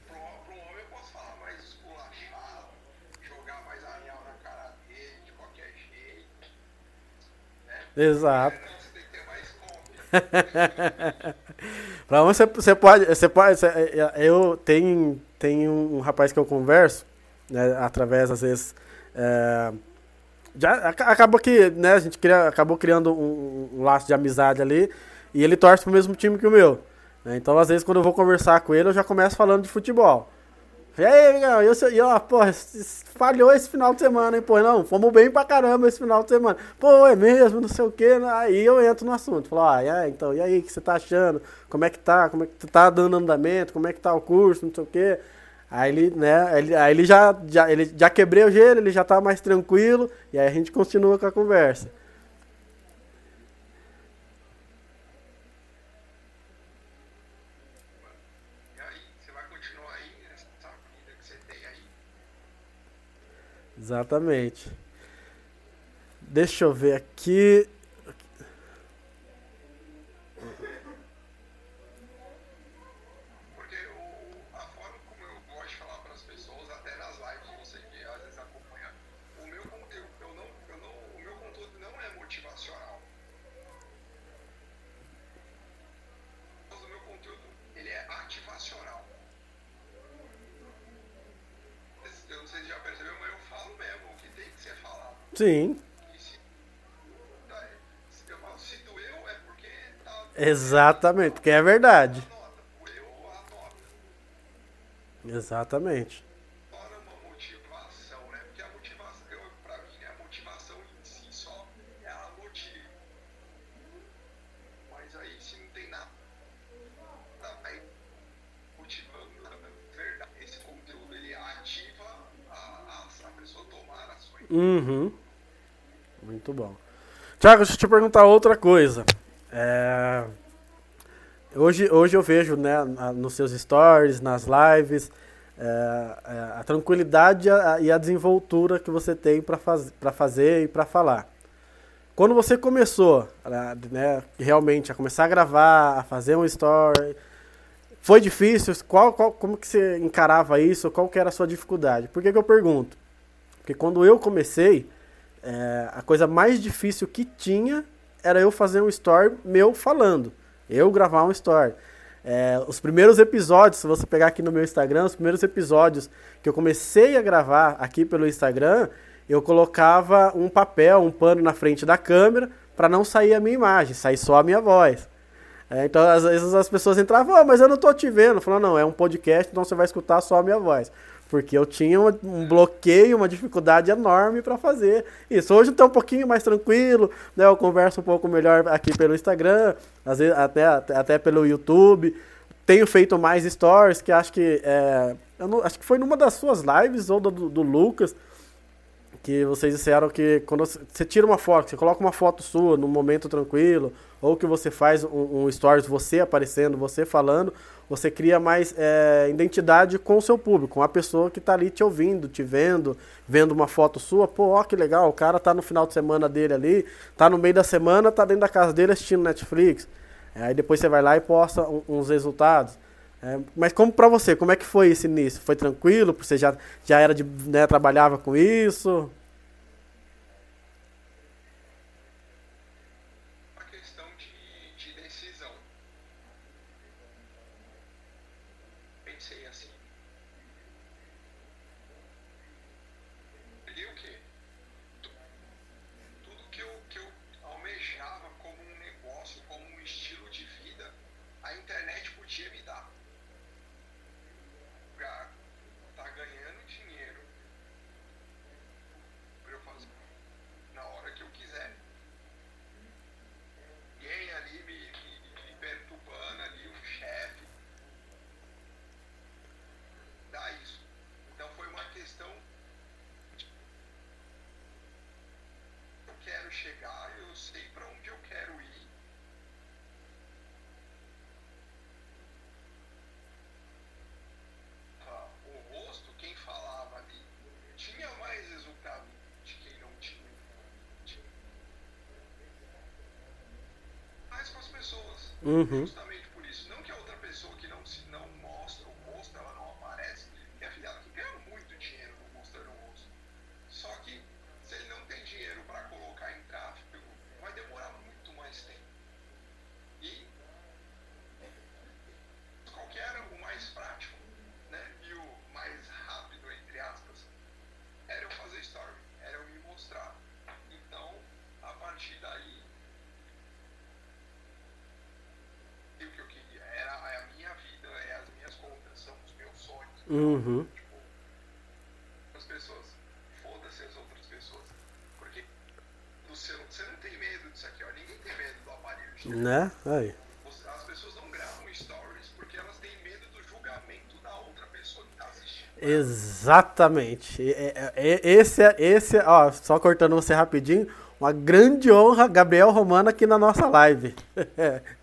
[SPEAKER 2] Homem eu posso falar mais esculachado, jogar mais na cara dele,
[SPEAKER 1] de
[SPEAKER 2] qualquer jeito. Né?
[SPEAKER 1] Exato.
[SPEAKER 2] Então,
[SPEAKER 1] pra onde você, você pode. Você pode você, é, é, eu tenho, tenho um rapaz que eu converso, né, através, às vezes. É, já acabou que, né, a gente cria, acabou criando um, um, laço de amizade ali, e ele torce pro mesmo time que o meu né, então, às vezes, quando eu vou conversar com ele, eu já começo falando de futebol. E aí, amigão, eu, sei- e, ó, s- falhou esse final de semana, hein, pô, não, fomos bem pra caramba esse final de semana. Pô, é mesmo, não sei o quê, né? aí eu entro no assunto, falo, ah, aí, então, e aí, o que você tá achando? Como é que tá? Como é que tá dando andamento? Como é que tá o curso, não sei o quê. Aí ele, né, ele, aí ele já, já, ele já quebrei o gelo, ele já tá mais tranquilo, e aí a gente continua com a conversa.
[SPEAKER 2] E aí, você vai continuar aí nessa vida que você tem aí.
[SPEAKER 1] Exatamente. Deixa eu ver aqui.
[SPEAKER 2] Porque o, a forma como eu gosto de falar para as pessoas, até nas lives, você que às vezes acompanha, o meu conteúdo, eu não, eu não, o meu conteúdo não é motivacional. Mas o meu conteúdo, ele é ativacional. Eu não sei se já percebeu, mas eu falo mesmo o que tem que ser falado.
[SPEAKER 1] Sim,
[SPEAKER 2] E se, tá, se eu falo, se doeu, é porque tá
[SPEAKER 1] exatamente, porque é verdade. Exatamente. Uhum. Muito bom. Tiago, deixa eu te perguntar outra coisa. É, Hoje, hoje eu vejo né, nos seus stories, nas lives, é, é, a tranquilidade e a, desenvoltura que você tem para faz, pra fazer e para falar. Quando você começou a, né, realmente a começar a gravar, a fazer um story, foi difícil? Qual, qual, como que você encarava isso? Qual que era a sua dificuldade? Por que, que eu pergunto? Porque quando eu comecei, é, a coisa mais difícil que tinha era eu fazer um story meu falando. Eu gravar um story. É, os primeiros episódios, se você pegar aqui no meu Instagram, os primeiros episódios que eu comecei a gravar aqui pelo Instagram, eu colocava um papel, um pano na frente da câmera para não sair a minha imagem, sair só a minha voz. É, então, às vezes as pessoas entravam, "Ah, mas eu não tô te vendo. Falando, não, é um podcast, então você vai escutar só a minha voz. Porque eu tinha um bloqueio, uma dificuldade enorme para fazer isso. Hoje eu tô um pouquinho mais tranquilo, né? Eu converso um pouco melhor aqui pelo Instagram, às vezes até, até, pelo YouTube. Tenho feito mais stories, que acho que. É, não- acho que foi numa das suas lives ou do, do Lucas, que vocês disseram que quando você você tira uma foto, você coloca uma foto sua num momento tranquilo, ou que você faz um, um stories você aparecendo, você falando, você cria mais é, identidade com o seu público, com a pessoa que tá ali te ouvindo, te vendo, vendo uma foto sua, pô, ó que legal, o cara tá no final de semana dele ali, tá no meio da semana, tá dentro da casa dele assistindo Netflix. É, Aí depois você vai lá e posta um- uns resultados. É, mas como pra você, como é que foi esse início? Foi tranquilo? Você já, já era de, né, trabalhava com isso?
[SPEAKER 2] Uma questão de, de decisão. Pensei assim. Peguei o quê? Tu- Tudo que eu, que eu almejava como um negócio, como um estilo de vida, a internet podia me dar. Pra tá ganhando dinheiro pra eu fazer na hora que eu quiser ninguém ali me, me, me perturbando ali, o chefe. Dá isso. Então foi uma questão. de- Eu quero chegar, eu sei para onde eu quero ir. Ah, O rosto, quem falava ali, tinha mais resultado de quem não tinha. Tinha mais com as pessoas.
[SPEAKER 1] Uhum.
[SPEAKER 2] Justamente por isso. Não que a outra pessoa que não, se, não mostra o rosto, ela não aparece, que é afiliado que ganha muito dinheiro não mostrando o rosto. Só que se ele não tem dinheiro para colocar em tráfego, vai demorar
[SPEAKER 1] Uhum.
[SPEAKER 2] As pessoas, foda-se as outras pessoas. Porque você, não- você não tem medo disso aqui, ó. Ninguém tem medo do aparelho.
[SPEAKER 1] Né? Aí.
[SPEAKER 2] As pessoas não gravam stories porque elas têm medo do julgamento da outra pessoa que tá assistindo.
[SPEAKER 1] Exatamente. Esse é, esse é, ó, só cortando você rapidinho, uma grande honra, Gabriel Romano aqui na nossa live.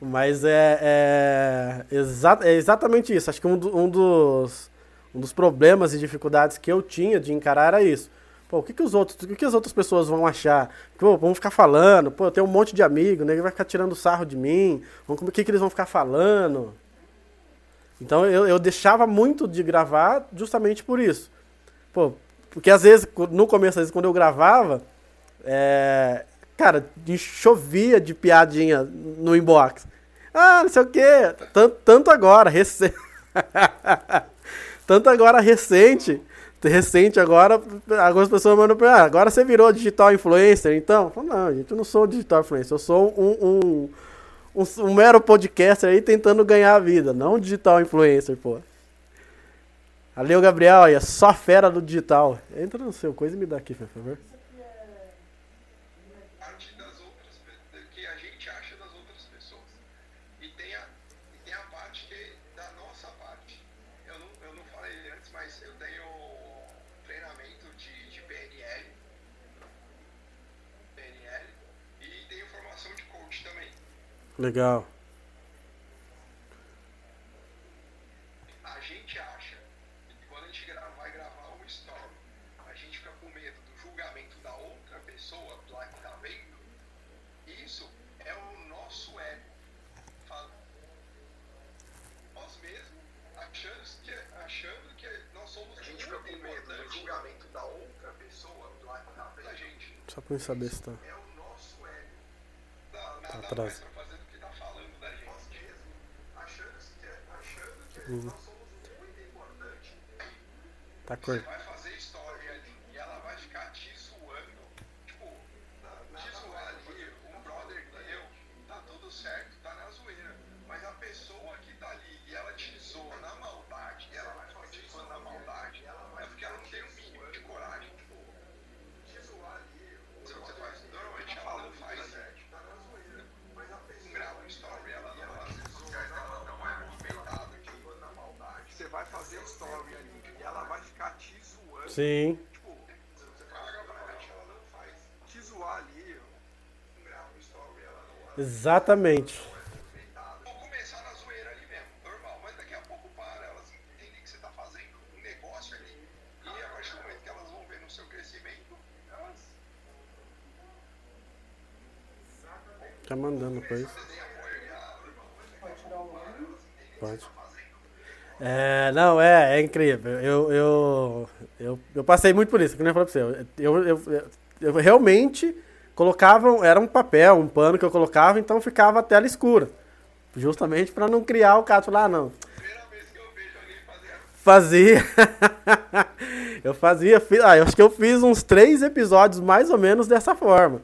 [SPEAKER 1] Mas é, é, exa- é exatamente isso. Acho que um, do- um dos, um dos problemas e dificuldades que eu tinha de encarar era isso. Pô, o que, que os outros, o que, que as outras pessoas vão achar? Pô, vão ficar falando, pô, eu tenho um monte de amigo, né? Vai ficar tirando sarro de mim. O que, que eles vão ficar falando? Então eu, eu deixava muito de gravar justamente por isso. Pô, porque às vezes, no começo, às vezes, quando eu gravava, é, cara, chovia de piadinha no inbox. Ah, não sei o quê. Tanto, tanto agora, recente. tanto agora recente. Recente agora, algumas pessoas mandam pra ah, agora você virou digital influencer, então? Falo, não, gente, eu não sou digital influencer, eu sou um, um, um, um mero podcaster aí tentando ganhar a vida, não digital influencer, pô. O Gabriel, aí, é só fera do digital. Entra no seu coisa e me dá aqui, por favor.
[SPEAKER 2] parte das outras pe- que a gente acha das outras pessoas. E tem a, e tem a parte que, da nossa parte. Eu não, eu não falei antes, mas eu tenho treinamento de, de PNL, PNL e tenho formação de coach também.
[SPEAKER 1] Legal.
[SPEAKER 2] A gente acha que quando a gente gra- vai gravar um story, a gente fica com medo do julgamento da outra pessoa lá que tá vendo. Isso é o nosso ego. Fala- Nós mesmos achando que, achando que nós somos a gente fica com medo do julgamento da outra pessoa lá que tá vendo. A gente
[SPEAKER 1] Só pra eu saber se tá.
[SPEAKER 2] é o nosso ego. Nada
[SPEAKER 1] atrás.
[SPEAKER 2] mais pra fazer do que tá falando da gente. Nós mesmos achando que,
[SPEAKER 1] Tá cortando.
[SPEAKER 2] vai fazer story ali e ela vai ficar te zoando. Tipo, te zoar ali, um brother teu, tá tudo certo, tá na zoeira. Mas a pessoa que tá ali e ela te zoa na maldade, ela vai ficar te zoando na maldade, é porque ela não tem o mínimo de coragem. Tipo, te zoar ali. Você você faz, normalmente ela não faz certo, tá na zoeira. Mas a pessoa grava um story, ela não ela ela não é movimentada, te zoando na maldade. Você vai fazer story ali e ela vai ficar te zoando.
[SPEAKER 1] Sim.
[SPEAKER 2] Tipo, você paga pra ela, ela não faz. Te zoar ali, grava um story, ela não
[SPEAKER 1] Exatamente.
[SPEAKER 2] Vou começar na zoeira ali mesmo, normal, mas daqui a pouco para, elas entendem que você tá fazendo um negócio ali. E a partir do momento que elas vão ver no seu crescimento, elas
[SPEAKER 1] Tá mandando coisa.
[SPEAKER 2] têm apoio e a
[SPEAKER 1] Pode. É, não, é, é incrível. Eu, eu, eu, eu passei muito por isso, que nem eu falei pra você. Eu, eu, eu, eu realmente colocava, era um papel, um pano que eu colocava, então ficava a tela escura. Justamente pra não criar o caso, falar, ah, não,
[SPEAKER 2] primeira vez que eu vejo alguém fazer
[SPEAKER 1] Fazia. eu fazia. fi- Ah, eu acho que eu fiz uns três episódios mais ou menos dessa forma.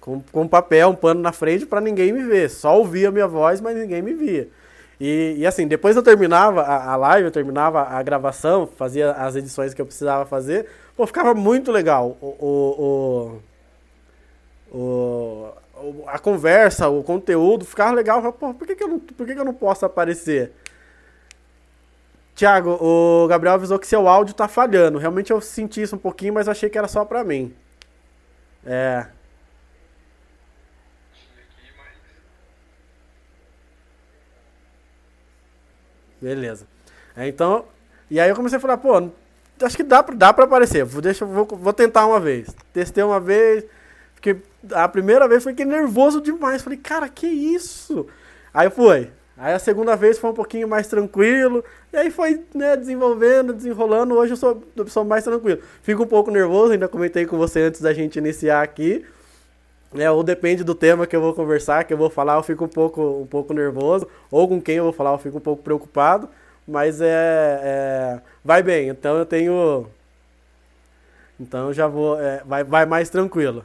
[SPEAKER 1] Com, com papel, um pano na frente pra ninguém me ver. Só ouvia a minha voz, mas ninguém me via. E, e assim, depois eu terminava a, a live, eu terminava a gravação, fazia as edições que eu precisava fazer. Pô, ficava muito legal. O, o, o, o- a conversa, o conteúdo, ficava legal. Eu falava, Pô, por que, que, eu não, por que, que eu não posso aparecer? Tiago, o Gabriel avisou que seu áudio tá falhando. Realmente eu senti isso um pouquinho, mas achei que era só pra mim. É. Beleza. É, então, e aí eu comecei a falar, pô, acho que dá, pra- dá pra aparecer. Vou, deixa, vou, vou tentar uma vez. Testei uma vez, porque a primeira vez foi que nervoso demais. Falei, cara, que isso? Aí foi. Aí a segunda vez foi um pouquinho mais tranquilo. E aí foi, né, desenvolvendo, desenrolando. Hoje eu sou, eu sou mais tranquilo. Fico um pouco nervoso, ainda comentei com você antes da gente iniciar aqui. É, ou depende do tema que eu vou conversar, que eu vou falar, eu fico um pouco, um pouco nervoso. Ou com quem eu vou falar, eu fico um pouco preocupado. Mas é, é vai bem. Então eu tenho. Então eu já vou. é, vai, vai mais tranquilo.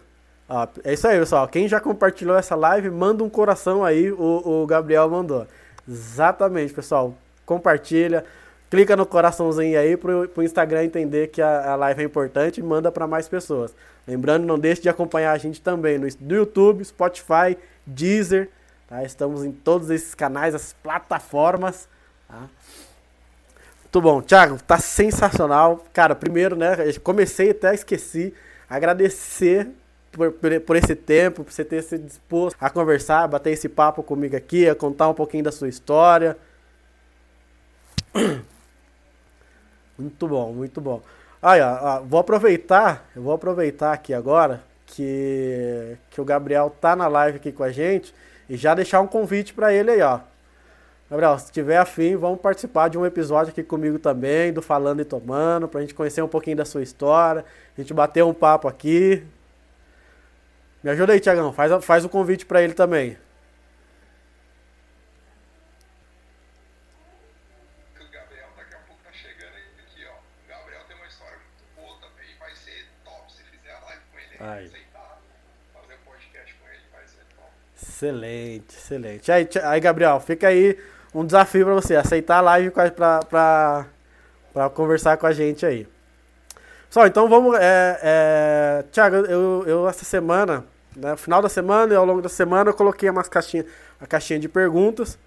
[SPEAKER 1] Ó, é isso aí, pessoal. Quem já compartilhou essa live, manda um coração aí. O, o Gabriel mandou. Exatamente, pessoal. Compartilha. Clica no coraçãozinho aí pro, pro Instagram entender que a, a live é importante e manda para mais pessoas. Lembrando, não deixe de acompanhar a gente também no, no YouTube, Spotify, Deezer, tá? Estamos em todos esses canais, as plataformas, tá? Muito bom. Thiago, tá sensacional. Cara, primeiro, né, comecei até esqueci, agradecer por, por, esse tempo, por você ter se disposto a conversar, bater esse papo comigo aqui, a contar um pouquinho da sua história. Muito bom, muito bom. Aí, ó, vou aproveitar, eu vou aproveitar aqui agora que, que o Gabriel tá na live aqui com a gente e já deixar um convite para ele aí, ó. Gabriel, se tiver afim, vamos participar de um episódio aqui comigo também, do Falando e Tomando, pra gente conhecer um pouquinho da sua história, a gente bater um papo aqui. Me ajuda aí, Tiagão, faz, faz o convite para ele também. Aí. Excelente, excelente. Aí, aí, Gabriel, fica aí um desafio para você, aceitar a live para conversar com a gente aí. Só, então vamos. É, é, Tiago, eu, eu essa semana, né, no final da semana e ao longo da semana, eu coloquei umas caixinhas, a caixinha de perguntas.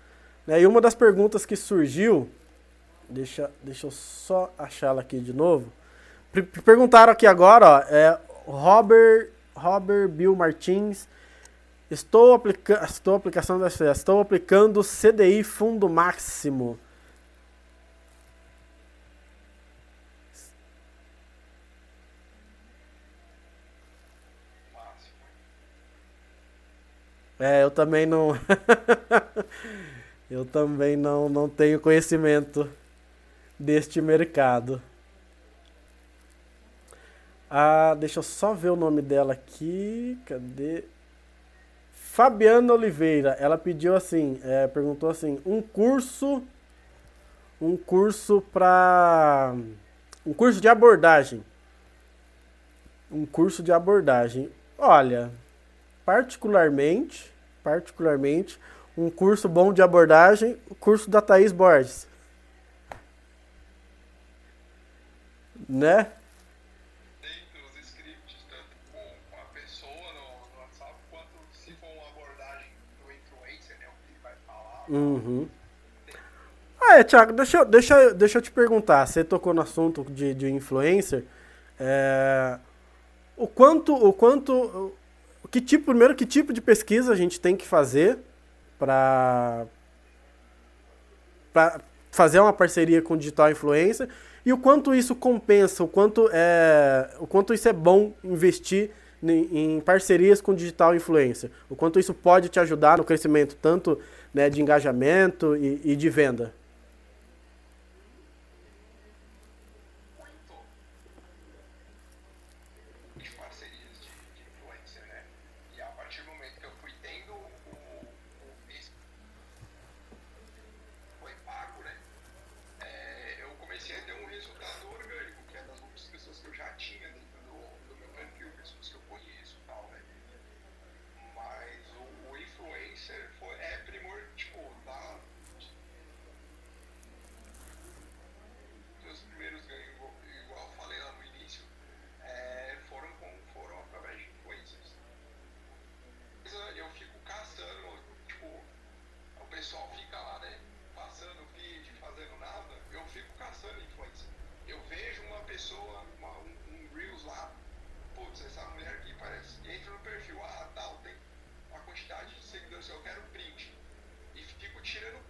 [SPEAKER 1] Né, e uma das perguntas que surgiu, deixa, deixa eu só achá-la aqui de novo. Perguntaram aqui agora, ó, é, Robert, Robert Bill Martins. Estou, aplica estou, aplicação estou aplicando CDI fundo máximo. É, eu também não. eu também não, não tenho conhecimento deste mercado. Ah, deixa eu só ver o nome dela aqui. Cadê? Fabiana Oliveira. Ela pediu assim, é, perguntou assim, um curso, um curso para, um curso de abordagem. Um curso de abordagem. Olha, particularmente, particularmente, um curso bom de abordagem, o curso da Thaís Borges. Né? Uhum. Ah, é, Thiago, deixa, deixa, deixa eu te perguntar. Você tocou no assunto de, de influencer. É, o quanto, o quanto, o que tipo, primeiro, que tipo de pesquisa a gente tem que fazer para fazer uma parceria com digital influencer e o quanto isso compensa, o quanto é, o quanto isso é bom investir em, em parcerias com digital influencer, o quanto isso pode te ajudar no crescimento tanto né, de engajamento e, e de venda? E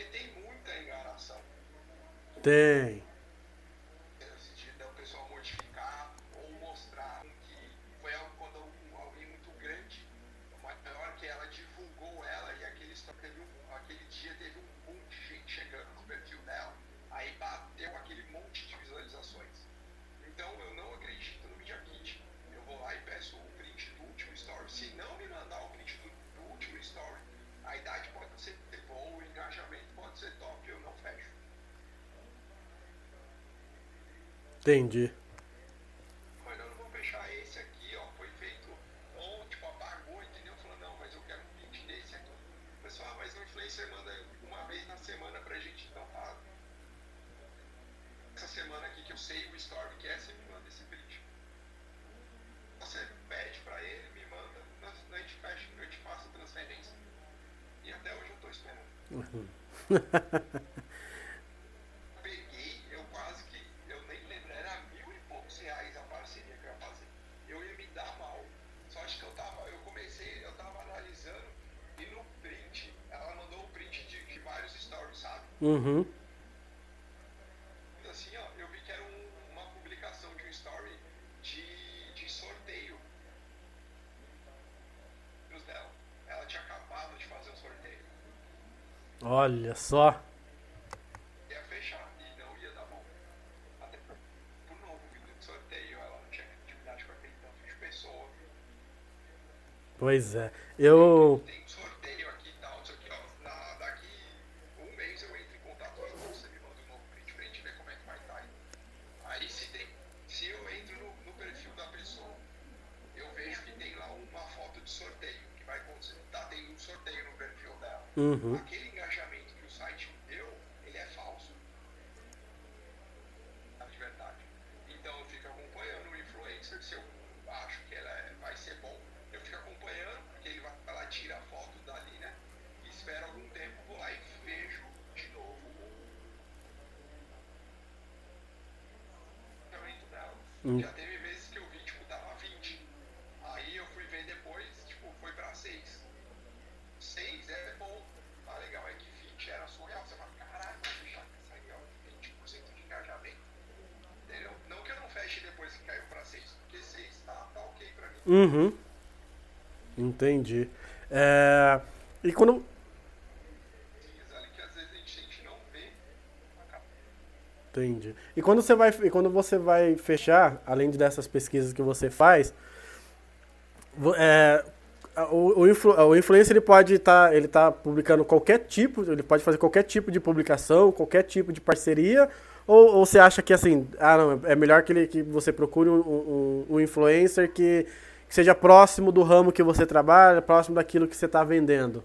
[SPEAKER 1] Porque tem
[SPEAKER 2] muita enganação. Tem.
[SPEAKER 1] Entendi.
[SPEAKER 2] Mas eu não vou fechar esse aqui, ó. Foi feito ontem, tipo, apagou, entendeu? Falou, não, mas eu quero um print desse aqui. Pessoal, ah, mas manda uma vez na semana pra gente, então tá. Essa semana aqui que eu sei o story que é, você me manda esse print. Você pede pra ele, me manda, fecha, a transferência. E até hoje eu tô esperando.
[SPEAKER 1] Uhum.
[SPEAKER 2] Assim, ó, eu vi que era uma publicação de um story de, sorteio. Ela tinha acabado de fazer o sorteio.
[SPEAKER 1] Olha só.
[SPEAKER 2] Ia fechar e não ia dar bom. Até por, por novo vídeo de sorteio, ela não tinha atividade com aquele tanto de pessoa.
[SPEAKER 1] Pois é. Eu.
[SPEAKER 2] Tem
[SPEAKER 1] Uhum.
[SPEAKER 2] Aquele
[SPEAKER 1] Uhum. Entendi. É... E quando. Entendi. E quando você vai, e quando você vai fechar, além dessas pesquisas que você faz, é, o, o, o influencer ele pode estar, tá, ele tá publicando qualquer tipo, ele pode fazer qualquer tipo de publicação, qualquer tipo de parceria, ou, ou você acha que assim, ah não, é melhor que ele que você procure um, um, um influencer que que seja próximo do ramo que você trabalha, próximo daquilo que você está vendendo.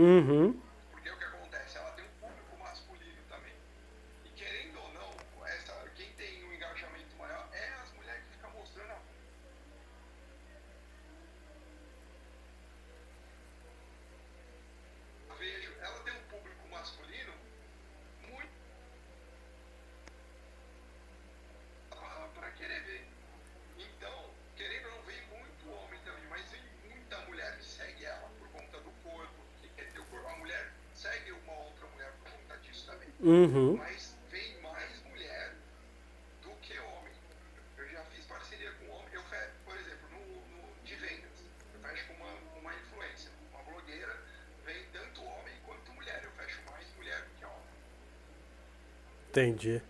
[SPEAKER 2] Mm-hmm.
[SPEAKER 1] Uhum.
[SPEAKER 2] Mas vem mais mulher do que homem. Eu já fiz parceria com homem. Eu. Por exemplo, no, no, de vendas, eu fecho com uma, uma influência, uma blogueira, vem tanto homem quanto mulher. Eu fecho mais mulher do que homem.
[SPEAKER 1] Entendi.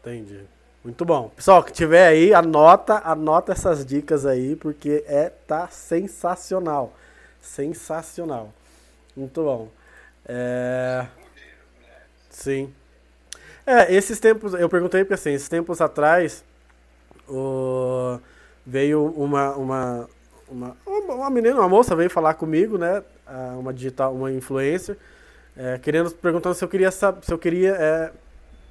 [SPEAKER 1] Entendi. Muito bom. Pessoal, que tiver aí, anota, anota essas dicas aí, porque é tá sensacional. Sensacional. Muito bom. É... Sim. É, esses tempos, eu perguntei porque assim, esses tempos atrás, o... veio uma, uma, uma, uma menina, uma moça veio falar comigo, né? Uma digital, uma influencer, é, querendo, perguntando se eu queria, se eu queria é,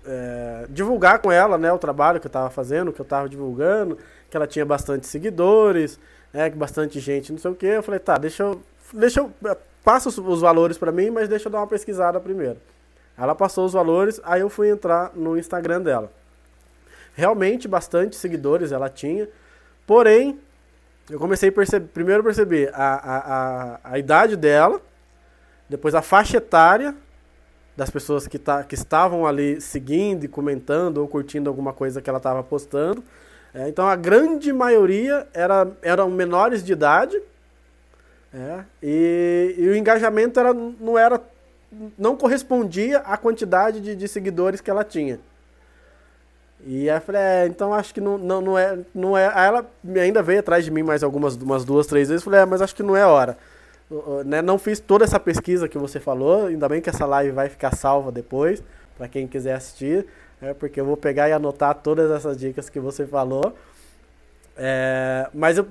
[SPEAKER 1] é, divulgar com ela, né, o trabalho que eu estava fazendo, que eu estava divulgando, que ela tinha bastante seguidores, né, que bastante gente, não sei o que. Eu falei, tá, deixa eu, deixa eu, passa os, os valores para mim, mas deixa eu dar uma pesquisada primeiro. Ela passou os valores, aí eu fui entrar no Instagram dela. Realmente bastante seguidores ela tinha, porém eu comecei a perceber, primeiro perceber a, a, a, a idade dela, depois a faixa etária das pessoas que, tá, que estavam ali seguindo e comentando ou curtindo alguma coisa que ela estava postando. É, então a grande maioria era, eram menores de idade é, e, e, o engajamento era, não era não correspondia à quantidade de, de seguidores que ela tinha. E aí eu falei, é, então acho que não, não, não é. Não é. Aí ela ainda veio atrás de mim mais algumas umas duas, três vezes. Falei, é, mas acho que não é hora. Né, não fiz toda essa pesquisa que você falou, ainda bem que essa live vai ficar salva depois, para quem quiser assistir, né, porque eu vou pegar e anotar todas essas dicas que você falou. É, mas eu,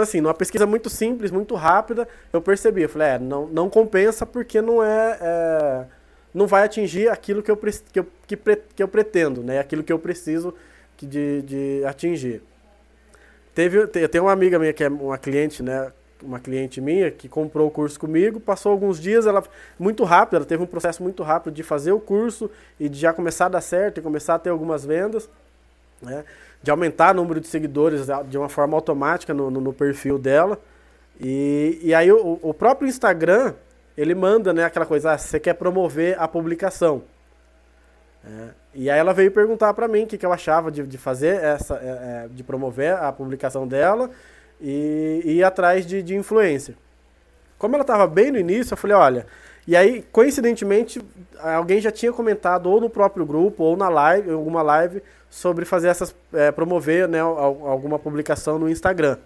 [SPEAKER 1] assim, numa pesquisa muito simples, muito rápida, eu percebi, eu falei, é, não, não compensa porque não é, é não vai atingir aquilo que eu, que eu, que, que eu pretendo, né, aquilo que eu preciso de, de atingir. Teve, eu tenho uma amiga minha que é uma cliente, né, uma cliente minha que comprou o curso comigo, passou alguns dias, ela muito rápido, ela teve um processo muito rápido de fazer o curso e de já começar a dar certo e começar a ter algumas vendas, né? De aumentar o número de seguidores de uma forma automática no, no, no perfil dela. E, e aí o, o, próprio Instagram, ele manda né, aquela coisa, ah, você quer promover a publicação. É, e aí ela veio perguntar para mim o que, que eu achava de, de fazer essa, é, é, de promover a publicação dela e, e ir atrás de, de influência. Como ela estava bem no início, eu falei, olha. E aí, coincidentemente, alguém já tinha comentado ou no próprio grupo ou na live, em alguma live, sobre fazer essas. É, promover né, alguma publicação no Instagram.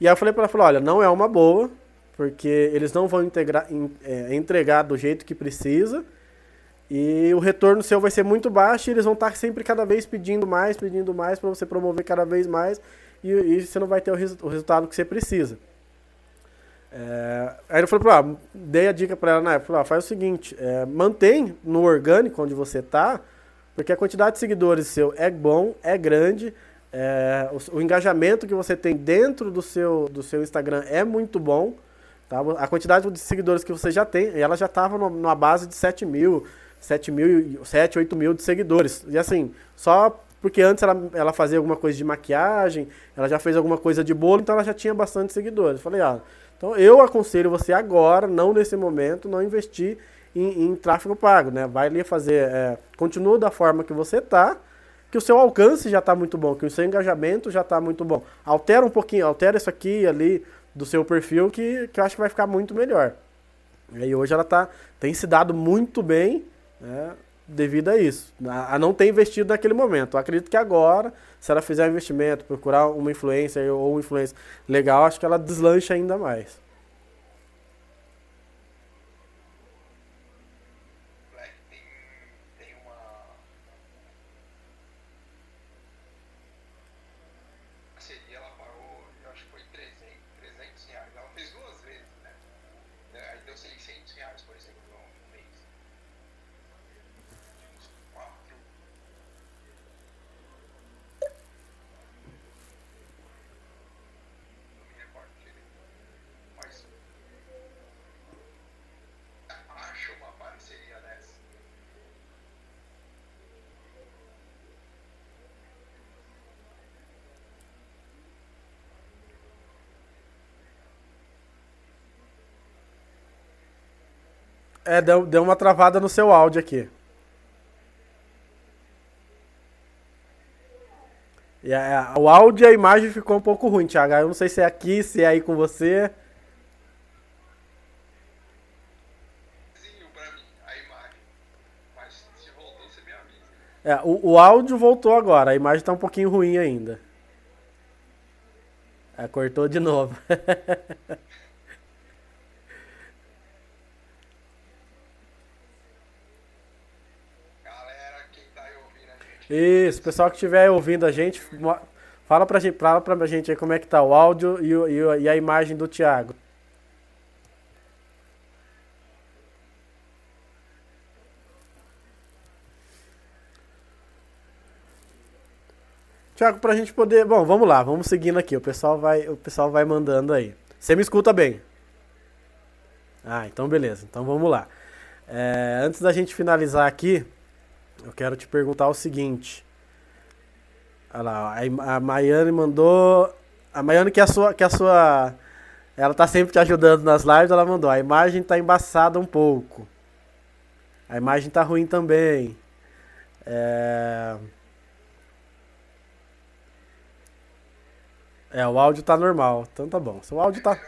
[SPEAKER 1] E aí eu falei para ela, falei, olha, não é uma boa, porque eles não vão integrar, é, entregar do jeito que precisa. E o retorno seu vai ser muito baixo e eles vão estar sempre cada vez pedindo mais, pedindo mais para você promover cada vez mais e, e você não vai ter o, res, o, resultado que você precisa. É, aí eu falei pra ela, dei a dica para ela na época, falei, ah, faz o seguinte, é, mantém no orgânico onde você tá, porque a quantidade de seguidores seu é bom, é grande, é, o, o, engajamento que você tem dentro do seu, do seu Instagram é muito bom, tá? A quantidade de seguidores que você já tem, ela já estava numa base de 7 mil, 7 mil, 7, 8 mil de seguidores. E assim, só porque antes ela, ela fazia alguma coisa de maquiagem, ela já fez alguma coisa de bolo, então ela já tinha bastante seguidores. Falei, ah, então eu aconselho você agora, não nesse momento, não investir em, em tráfego pago, né? Vai ali fazer, é, continua da forma que você tá, que o seu alcance já está muito bom, que o seu engajamento já está muito bom. Altera um pouquinho, altera isso aqui ali do seu perfil que, que eu acho que vai ficar muito melhor. E aí hoje ela tá, tem se dado muito bem, né? Devido a isso, a, não ter investido naquele momento. Eu acredito que agora, se ela fizer um investimento, procurar uma influência ou uma influência legal, acho que ela deslancha ainda mais. É, deu, deu uma travada no seu áudio aqui. E a, o áudio e a imagem ficou um pouco ruim, Thiago. Eu não sei se é aqui, se é aí com você. É, o, o áudio voltou agora, a imagem tá um pouquinho ruim ainda. É, cortou de novo.
[SPEAKER 2] Galera, quem tá aí ouvindo a gente,
[SPEAKER 1] Isso, pessoal que estiver ouvindo a gente, fala pra gente, fala pra gente aí como é que tá o áudio e, e a imagem do Thiago. Thiago, pra gente poder. Bom, vamos lá, vamos seguindo aqui. O pessoal vai, o pessoal vai mandando aí. Você me escuta bem? Ah, então beleza. Então vamos lá. É, antes da gente finalizar aqui, eu quero te perguntar o seguinte. Olha lá, a Maiane mandou. A Maiane que é a sua. Que é a sua ela tá sempre te ajudando nas lives, ela mandou. A imagem tá embaçada um pouco. A imagem tá ruim também. É... É, o áudio tá normal. Então tá bom. Se o áudio tá.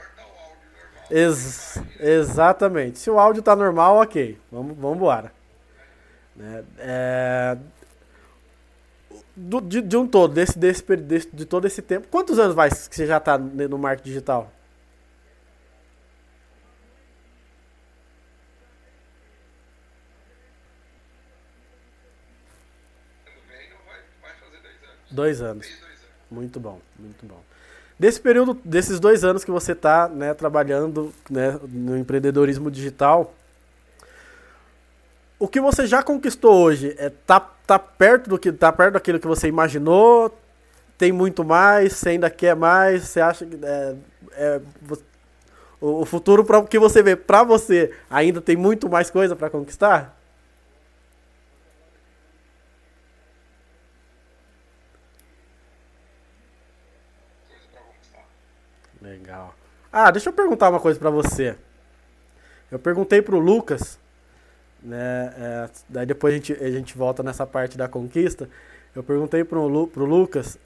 [SPEAKER 1] Ex- exatamente. Se o áudio tá normal, ok. Vamos, vamos embora. Né? É, do- de, de um todo, desse, desse, desse- de todo esse tempo. Quantos anos vai que você já tá ne- no marketing digital?
[SPEAKER 2] Ano vem não vai, vai fazer dois anos.
[SPEAKER 1] Dois anos.
[SPEAKER 2] Fez dois anos.
[SPEAKER 1] Muito bom, muito bom. Desse período, desses dois anos que você está né, trabalhando né, no empreendedorismo digital, o que você já conquistou hoje é tá, tá perto do que tá perto daquilo que você imaginou? Tem muito mais? Você ainda quer mais? Você acha que é, é, o, o futuro para que você vê para você ainda tem muito mais coisa para conquistar? Legal. Ah, deixa eu perguntar uma coisa pra você. Eu perguntei pro Lucas, né? é, daí depois a gente, a gente volta nessa parte da conquista. Eu perguntei Lu, pro Lucas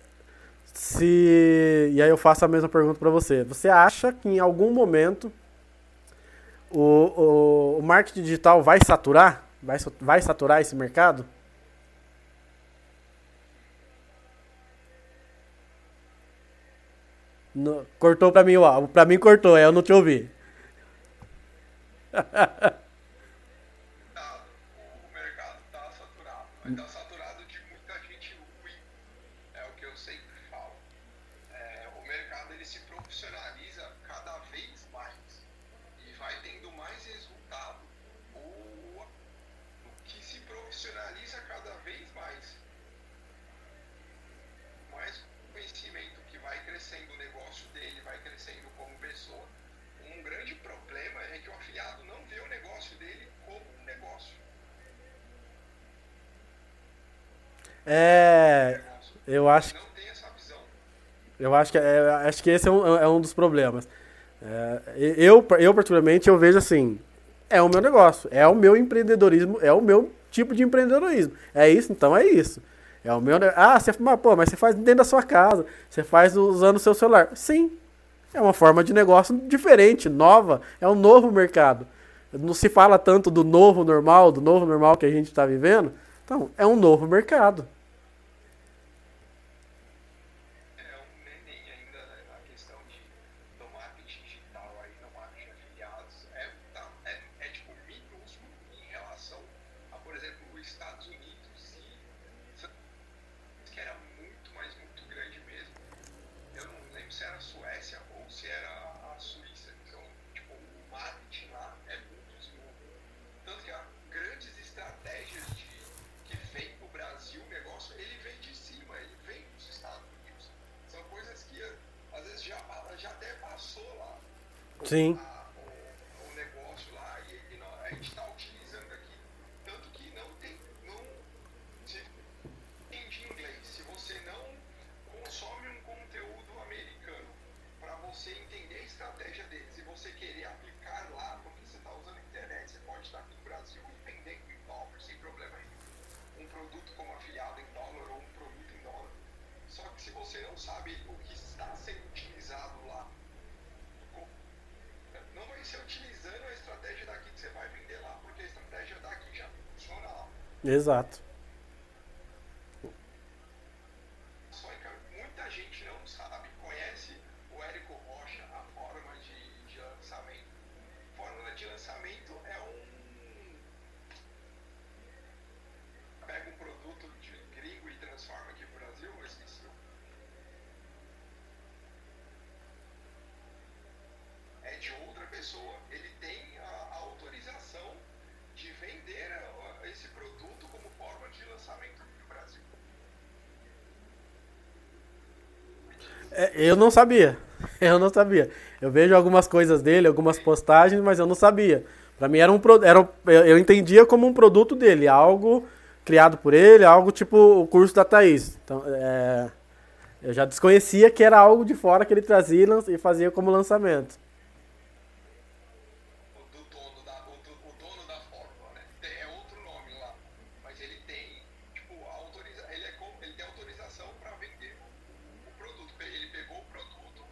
[SPEAKER 1] se. E aí eu faço a mesma pergunta pra você. Você acha que em algum momento o, o, o marketing digital vai saturar? Vai, vai saturar esse mercado? No- cortou pra mim o áudio. Pra mim cortou, eu não te ouvi.
[SPEAKER 2] Tá, o mercado tá saturado, mas tá saturado de muita gente ruim. É o que eu sempre falo. É, o mercado ele se profissionaliza cada vez mais e vai tendo mais resultado. O, o que se profissionaliza cada vez mais. Mais conhecimento que vai crescendo o negócio dele, vai crescendo como pessoa. Um grande problema é que o afiliado não vê o negócio dele como um negócio.
[SPEAKER 1] É. Eu acho,
[SPEAKER 2] visão.
[SPEAKER 1] eu acho que, é, acho que esse é um, é um dos problemas. É, eu, eu, particularmente, eu vejo assim: é o meu negócio, é o meu empreendedorismo, é o meu tipo de empreendedorismo. É isso, então é isso. É o meu. Ah, você, mas, pô, mas você faz dentro da sua casa, você faz usando o seu celular. Sim, é uma forma de negócio diferente, nova, é um novo mercado. Não se fala tanto do novo normal, do novo normal que a gente está vivendo. Então, é um novo mercado. Sim. Exato.
[SPEAKER 2] Só que muita gente não sabe, conhece o Érico Rocha, a forma de, de lançamento. Fórmula de lançamento é um. Pega um produto de gringo e transforma aqui no Brasil, eu esqueci. o- É de outra pessoa. Ele tem a, a autorização de vender a- esse produto como forma de lançamento no Brasil.
[SPEAKER 1] É, eu não sabia. Eu não sabia. Eu vejo algumas coisas dele, algumas postagens, mas eu não sabia. Pra mim era um era eu entendia como um produto dele, algo criado por ele, algo tipo o curso da Thaís. Então, é, eu já desconhecia que era algo de fora que ele trazia e fazia como lançamento.
[SPEAKER 2] o do dono da, o, do- o dono da fórmula, né? Tem- É outro nome lá. Mas ele tem, tipo, a autoriza, ele, é, com- ele tem autorização para vender o produto. Pe- Ele pegou o produto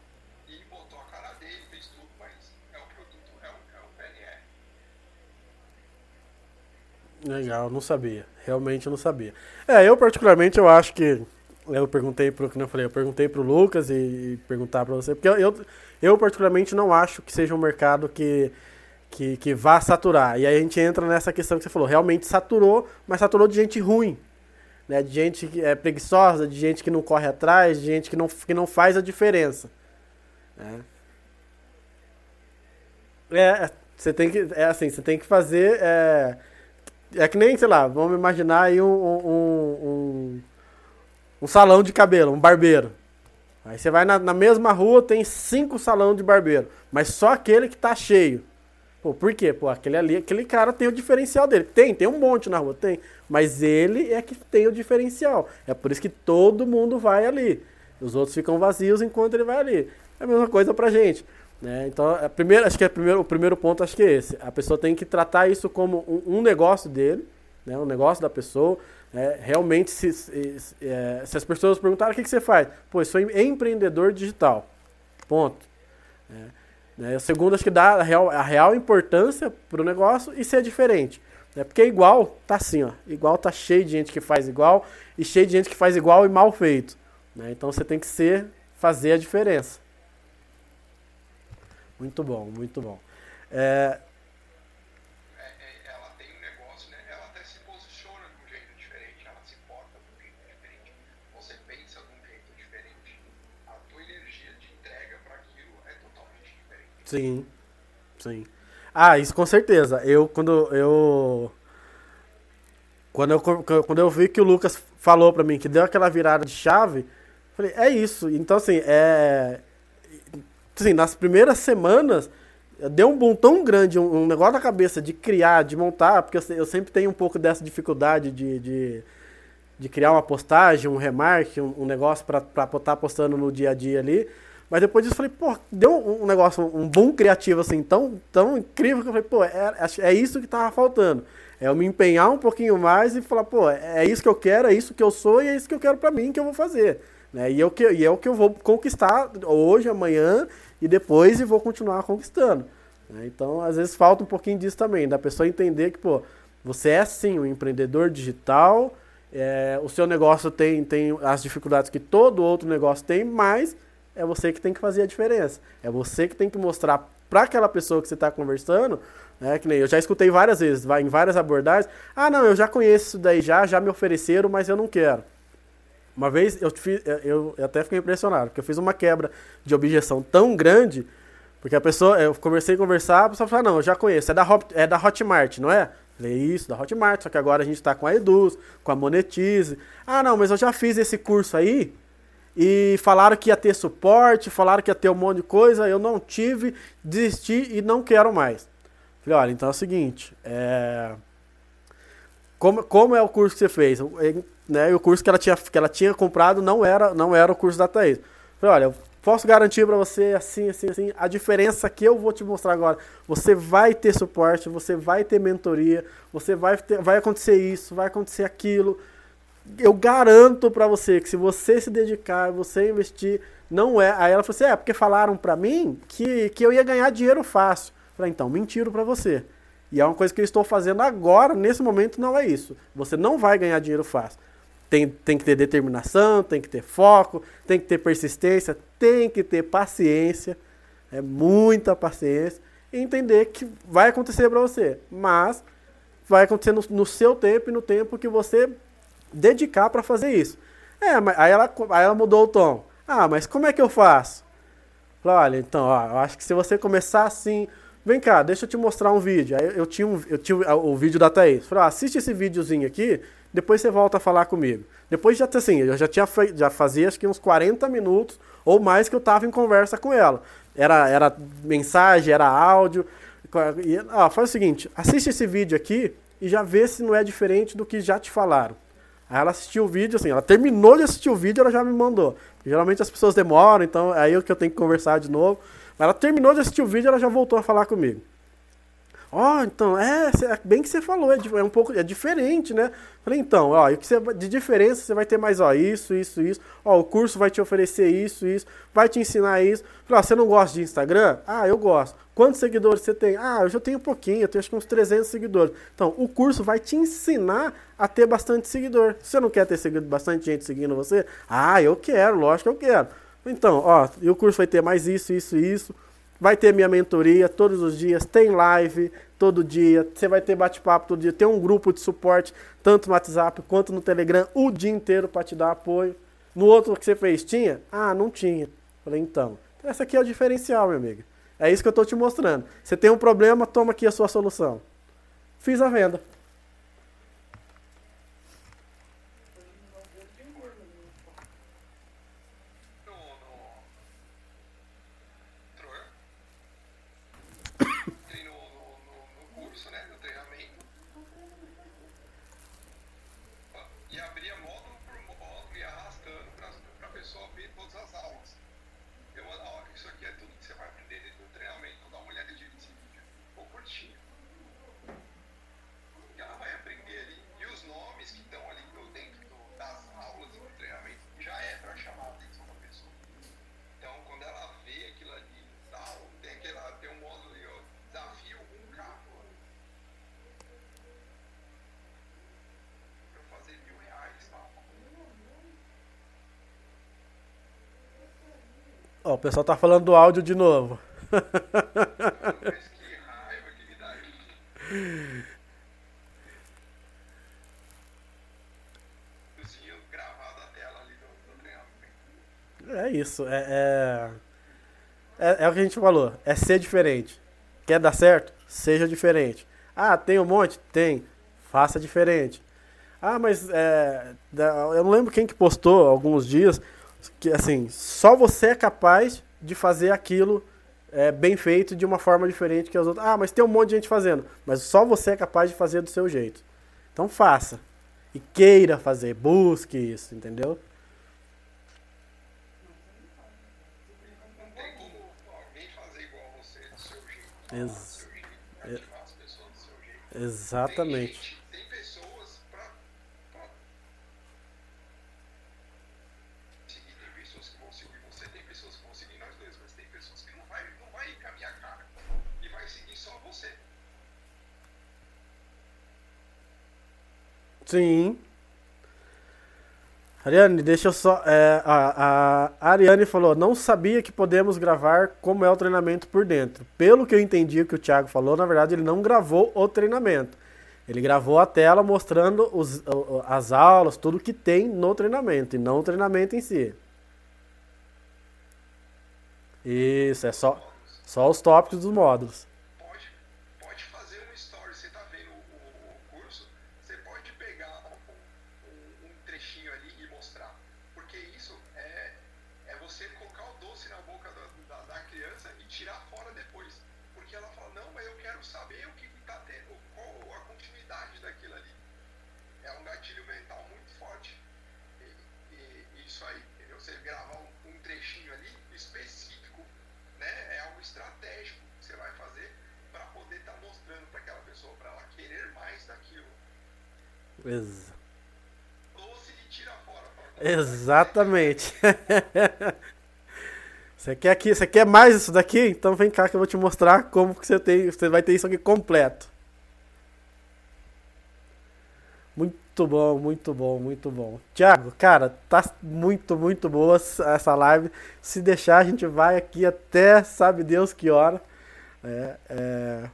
[SPEAKER 2] e botou a cara dele, fez tudo, mas é o produto, é o, é o PNR.
[SPEAKER 1] Legal, não sabia. Realmente não sabia. É, eu particularmente eu acho que eu perguntei pro que eu falei, eu perguntei pro Lucas e, e perguntar para você, porque eu, eu eu particularmente não acho que seja um mercado que que, que vá saturar. E aí a gente entra nessa questão que você falou, realmente saturou, mas saturou de gente ruim. Né, de gente que é preguiçosa, de gente que não corre atrás, de gente que não, que não faz a diferença. né? É, você tem que, é assim, você tem que fazer, é, é que nem, sei lá, vamos imaginar aí um, um, um, um salão de cabelo, um barbeiro. Aí você vai na, na mesma rua, tem cinco salão de barbeiro, mas só aquele que tá cheio. Pô, por quê? Pô, aquele ali, aquele cara tem o diferencial dele. Tem, tem um monte na rua, tem. Mas ele é que tem o diferencial. É por isso que todo mundo vai ali. Os outros ficam vazios enquanto ele vai ali. É a mesma coisa pra gente. Né? Então, a primeira, acho que é o primeiro ponto acho que é esse. A pessoa tem que tratar isso como um, um negócio dele, né? um negócio da pessoa. né? realmente, se, se, se, é, as pessoas perguntarem o que, que você faz, pô, eu sou empreendedor digital. Ponto. né? Né? O segundo, acho que dá a real, a real importância pro negócio e ser diferente. Né? Porque igual tá assim, ó. Igual tá cheio de gente que faz igual e cheio de gente que faz igual e mal feito. Né? Então você tem que ser, fazer a diferença. Muito bom, muito bom. É,
[SPEAKER 2] É, é, ela tem um negócio, né? Ela até se posiciona de um jeito diferente, ela se porta de um jeito diferente. Você pensa de um jeito diferente. A tua energia de entrega para aquilo é totalmente diferente.
[SPEAKER 1] Sim, sim. Ah, isso com certeza. Eu, quando eu. Quando eu, quando eu vi que o Lucas falou pra mim que deu aquela virada de chave, falei, é isso. Então, assim, é. Assim, nas primeiras semanas, deu um boom tão grande, um, um negócio na cabeça de criar, de montar, porque eu, eu sempre tenho um pouco dessa dificuldade de, de, de criar uma postagem, um remarque, um, um negócio pra estar postando no dia a dia ali. Mas depois disso eu falei, pô, deu um, um negócio, um boom criativo assim, tão, tão incrível que eu falei, pô, é, acho- é isso que tava faltando. É eu me empenhar um pouquinho mais e falar, pô, é isso que eu quero, é isso que eu sou e é isso que eu quero pra mim que eu vou fazer. Né? E, é o que, e é o que eu vou conquistar hoje, amanhã e depois e vou continuar conquistando. né? Então, às vezes falta um pouquinho disso também, da pessoa entender que, pô, você é sim um empreendedor digital, é, o seu negócio tem, tem as dificuldades que todo outro negócio tem, mas é você que tem que fazer a diferença. É você que tem que mostrar para aquela pessoa que você está conversando, né, que nem eu já escutei várias vezes, em várias abordagens, ah não, eu já conheço isso daí já, já me ofereceram, mas eu não quero. Uma vez eu, fiz, eu, eu até fiquei impressionado, porque eu fiz uma quebra de objeção tão grande, porque a pessoa, eu comecei a conversar, a pessoa falou, ah, não, eu já conheço, é da, Hot, é da Hotmart, não é? Falei, isso, da Hotmart, só que agora a gente está com a Eduz, com a Monetize. Ah, não, mas eu já fiz esse curso aí, e falaram que ia ter suporte, falaram que ia ter um monte de coisa, eu não tive, desisti e não quero mais. Falei, olha, então é o seguinte, é... Como, como é o curso que você fez? Né, e o curso que ela, tinha, que ela tinha comprado não era, não era o curso da Thaís. Falei, olha, posso garantir para você assim, assim, assim, a diferença que eu vou te mostrar agora. Você vai ter suporte, você vai ter mentoria, você vai ter, vai acontecer isso, vai acontecer aquilo. eu garanto para você que se você se dedicar, você investir, não é. Aí ela falou assim: é, porque falaram para mim que, que eu ia ganhar dinheiro fácil. Falei, então, mentiro para você. E é uma coisa que eu estou fazendo agora, nesse momento, não é isso. Você não vai ganhar dinheiro fácil. Tem, tem que ter determinação, tem que ter foco, tem que ter persistência, tem que ter paciência. É muita paciência. E entender que vai acontecer para você. Mas vai acontecer no, no seu tempo e no tempo que você dedicar para fazer isso. É, mas aí ela, aí ela mudou o tom. Ah, mas como é que eu faço? Olha, então, ó, eu acho que se você começar assim, vem cá, deixa eu te mostrar um vídeo. Aí eu tinha, um, eu tinha o vídeo da Thaís. Falei, assiste esse videozinho aqui, depois você volta a falar comigo. Depois já assim, eu já tinha já fazia acho que uns 40 minutos ou mais que eu tava em conversa com ela. Era, era mensagem, era áudio. E, ah, faz o seguinte, assiste esse vídeo aqui e já vê se não é diferente do que já te falaram. Aí ela assistiu o vídeo, assim, ela terminou de assistir o vídeo, ela já me mandou. Geralmente as pessoas demoram, então é aí que eu tenho que conversar de novo. Mas ela terminou de assistir o vídeo, ela já voltou a falar comigo. Ó, oh, então, é, é, bem que você falou, é, é, um pouco, é diferente, né? Falei, então, ó, que você, de diferença você vai ter mais, ó, isso, isso, isso. Ó, o curso vai te oferecer isso, isso, vai te ensinar isso. Falei, ó, você não gosta de Instagram? Ah, eu gosto. Quantos seguidores você tem? Ah, eu já tenho um pouquinho, eu tenho acho que uns 300 seguidores. Então, o curso vai te ensinar a ter bastante seguidor. Você não quer ter seguido, bastante gente seguindo você? Ah, eu quero, lógico que eu quero. Então, ó, e o curso vai ter mais isso, isso, isso. Vai ter minha mentoria todos os dias, tem live todo dia, você vai ter bate-papo todo dia, tem um grupo de suporte, tanto no WhatsApp quanto no Telegram, o dia inteiro para te dar apoio. No outro que você fez, tinha? Ah, não tinha. Falei, então, essa aqui é o diferencial, meu amigo. É isso que eu estou te mostrando. Você tem um problema, toma aqui a sua solução. Fiz a venda. Pessoal tá falando do áudio de novo. Mas que raiva que dá É isso, é, é, é, é, o que a gente falou, é ser diferente. Quer dar certo? Seja diferente. Ah, tem um monte? Tem. Faça diferente. Ah, mas é, eu não lembro quem que postou alguns dias que assim, só você é capaz de fazer aquilo é, bem feito de uma forma diferente que as outras. Ah, mas tem um monte de gente fazendo. Mas só você é capaz de fazer do seu jeito. Então faça. E queira fazer, busque isso, entendeu? Ex Exatamente. Sim. Ariane, deixa eu só. É, a, a Ariane falou: não sabia que podemos gravar como é o treinamento por dentro. Pelo que eu entendi o que o Thiago falou, na verdade ele não gravou o treinamento. Ele gravou a tela mostrando os, as aulas, tudo que tem no treinamento, e não o treinamento em si. Isso, é só, só os tópicos dos módulos.
[SPEAKER 2] Exa. Ou se tira fora.
[SPEAKER 1] Exatamente. Você quer aqui, você quer mais isso daqui? Então vem cá que eu vou te mostrar como que você tem, você vai ter isso aqui completo. Muito bom, muito bom, muito bom. Tiago, cara, tá muito, muito boa essa live. Se deixar, a gente vai aqui até sabe Deus que hora. É, é...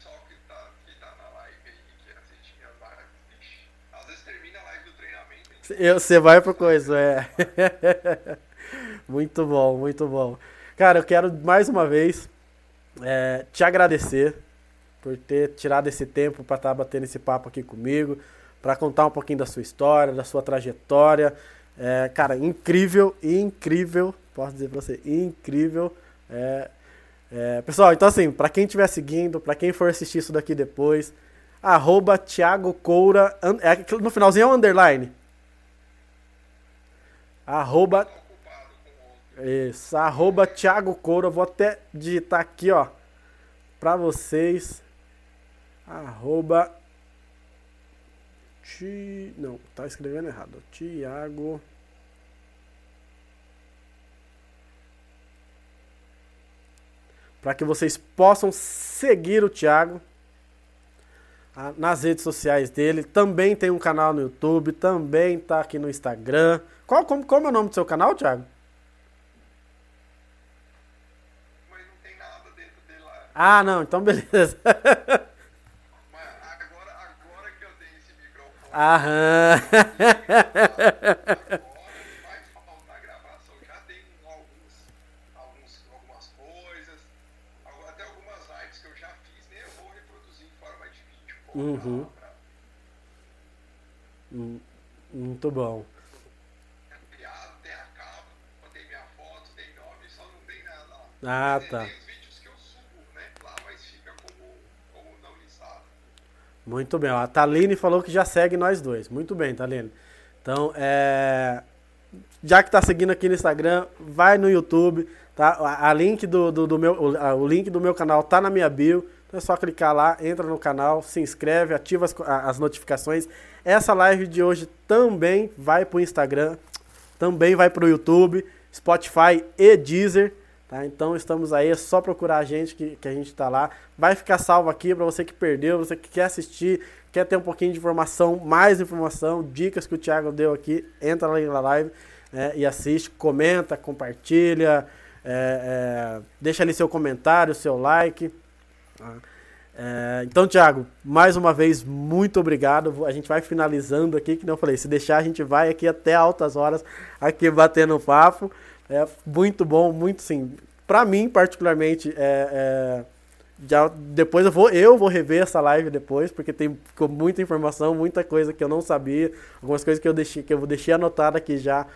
[SPEAKER 2] Só que tá, que tá na live aí, que assiste minhas lives, às vezes termina a live do treinamento.
[SPEAKER 1] Você vai pro coisa, é. Muito bom, muito bom. Cara, eu quero mais uma vez é, te agradecer por ter tirado esse tempo para estar tá batendo esse papo aqui comigo, para contar um pouquinho da sua história, da sua trajetória. É, cara, incrível, incrível, posso dizer para você, incrível. É, é, pessoal, então assim, para quem estiver seguindo, para quem for assistir isso daqui depois, arroba Thiago Coura, é, no finalzinho é um underline. Arroba isso, arroba Thiago Coura. Vou até digitar aqui, ó, pra vocês. Arroba. Ti... Não, tá escrevendo errado. Thiago. Para que vocês possam seguir o Thiago nas redes sociais dele. Também tem um canal no YouTube, também tá aqui no Instagram. Qual, como, como é o nome do seu canal, Thiago? Ah, não, então beleza.
[SPEAKER 2] Mas agora, agora que eu tenho esse microfone.
[SPEAKER 1] Aham.
[SPEAKER 2] Vai faltar gravação. Já tem alguns, alguns, algumas coisas. Até algumas lives que eu já fiz, nem eu vou reproduzir em forma de vídeo.
[SPEAKER 1] Uhum. Hum, Muito bom.
[SPEAKER 2] Criado, tem a capa, botei minha foto, tem nome, só não tem nada lá.
[SPEAKER 1] Ah,
[SPEAKER 2] Tem-
[SPEAKER 1] tá.
[SPEAKER 2] Tem os vídeos que eu subo, né? Lá, mas fica como, como não listado.
[SPEAKER 1] Muito bem. A Taline falou que já segue nós dois. Muito bem, Taline. Então, é... já que tá seguindo aqui no Instagram, vai no YouTube, tá? A, a link do, do, do meu, o, a- o link do meu canal tá na minha bio. Então é só clicar lá, entra no canal, se inscreve, ativa as, as notificações. Essa live de hoje também vai pro Instagram, também vai pro YouTube, Spotify e Deezer. Tá? Então estamos aí, é só procurar a gente que, que a gente tá lá. Vai ficar salvo aqui para você que perdeu, você que quer assistir, quer ter um pouquinho de informação, mais informação, dicas que o Thiago deu aqui, entra lá na live né, e assiste, comenta, compartilha, é, é, deixa ali seu comentário, seu like. Tá? É, então, Thiago, mais uma vez, muito obrigado. A gente vai finalizando aqui, que não falei, se deixar, a gente vai aqui até altas horas, aqui batendo papo. É muito bom, muito sim. Pra mim, particularmente, é, é, já, depois eu vou, eu vou rever essa live depois, porque tem ficou muita informação, muita coisa que eu não sabia, algumas coisas que eu deixei, que eu deixei anotada aqui já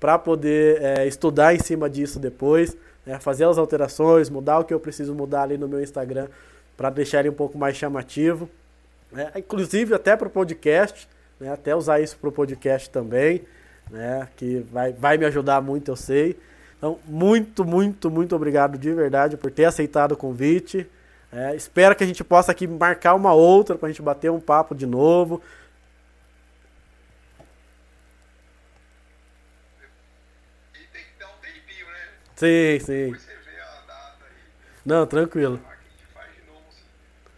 [SPEAKER 1] para poder é, estudar em cima disso depois, né, fazer as alterações, mudar o que eu preciso mudar ali no meu Instagram para deixar ele um pouco mais chamativo, né, inclusive até para o podcast, né, até usar isso para o podcast também, né, que vai, vai me ajudar muito, eu sei. Então, muito, muito, muito obrigado de verdade por ter aceitado o convite. É, espero que a gente possa aqui marcar uma outra para a gente bater um papo de novo.
[SPEAKER 2] E tem que dar um tempinho,
[SPEAKER 1] Sim, sim.
[SPEAKER 2] Depois você vê a data aí.
[SPEAKER 1] Não, tranquilo.
[SPEAKER 2] A gente faz de novo. sim.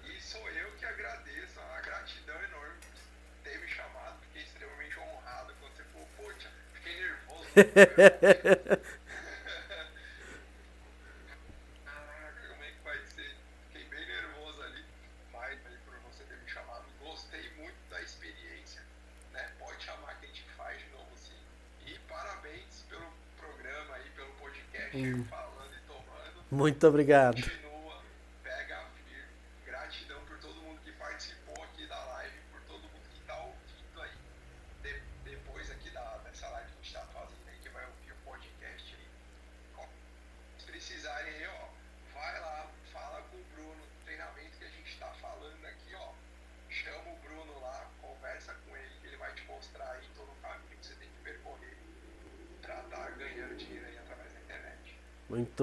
[SPEAKER 2] E sou eu que agradeço, a gratidão enorme por ter me chamado. Fiquei extremamente honrado quando você falou, pô, tia, fiquei nervoso. Caraca, como é que vai ser? Fiquei bem nervoso ali. Mas aí por você ter me chamado, gostei muito da experiência. Né? Pode chamar que a gente faz de novo sim. E parabéns pelo programa aí, pelo podcast, falando e tomando
[SPEAKER 1] Muito obrigado.
[SPEAKER 2] continua, pega firme. Gratidão por todo mundo que participou aqui da live, por todo mundo que está ouvindo aí. De- depois aqui da, dessa live que a gente está fazendo aí, que vai ouvir o podcast aí. Ó, se precisarem aí, ó, vai lá, fala com o Bruno, treinamento que a gente está falando aqui, ó. Chama o Bruno lá, conversa com ele, que ele vai te mostrar aí todo o caminho que você tem que percorrer para estar ganhando dinheiro aí através da internet.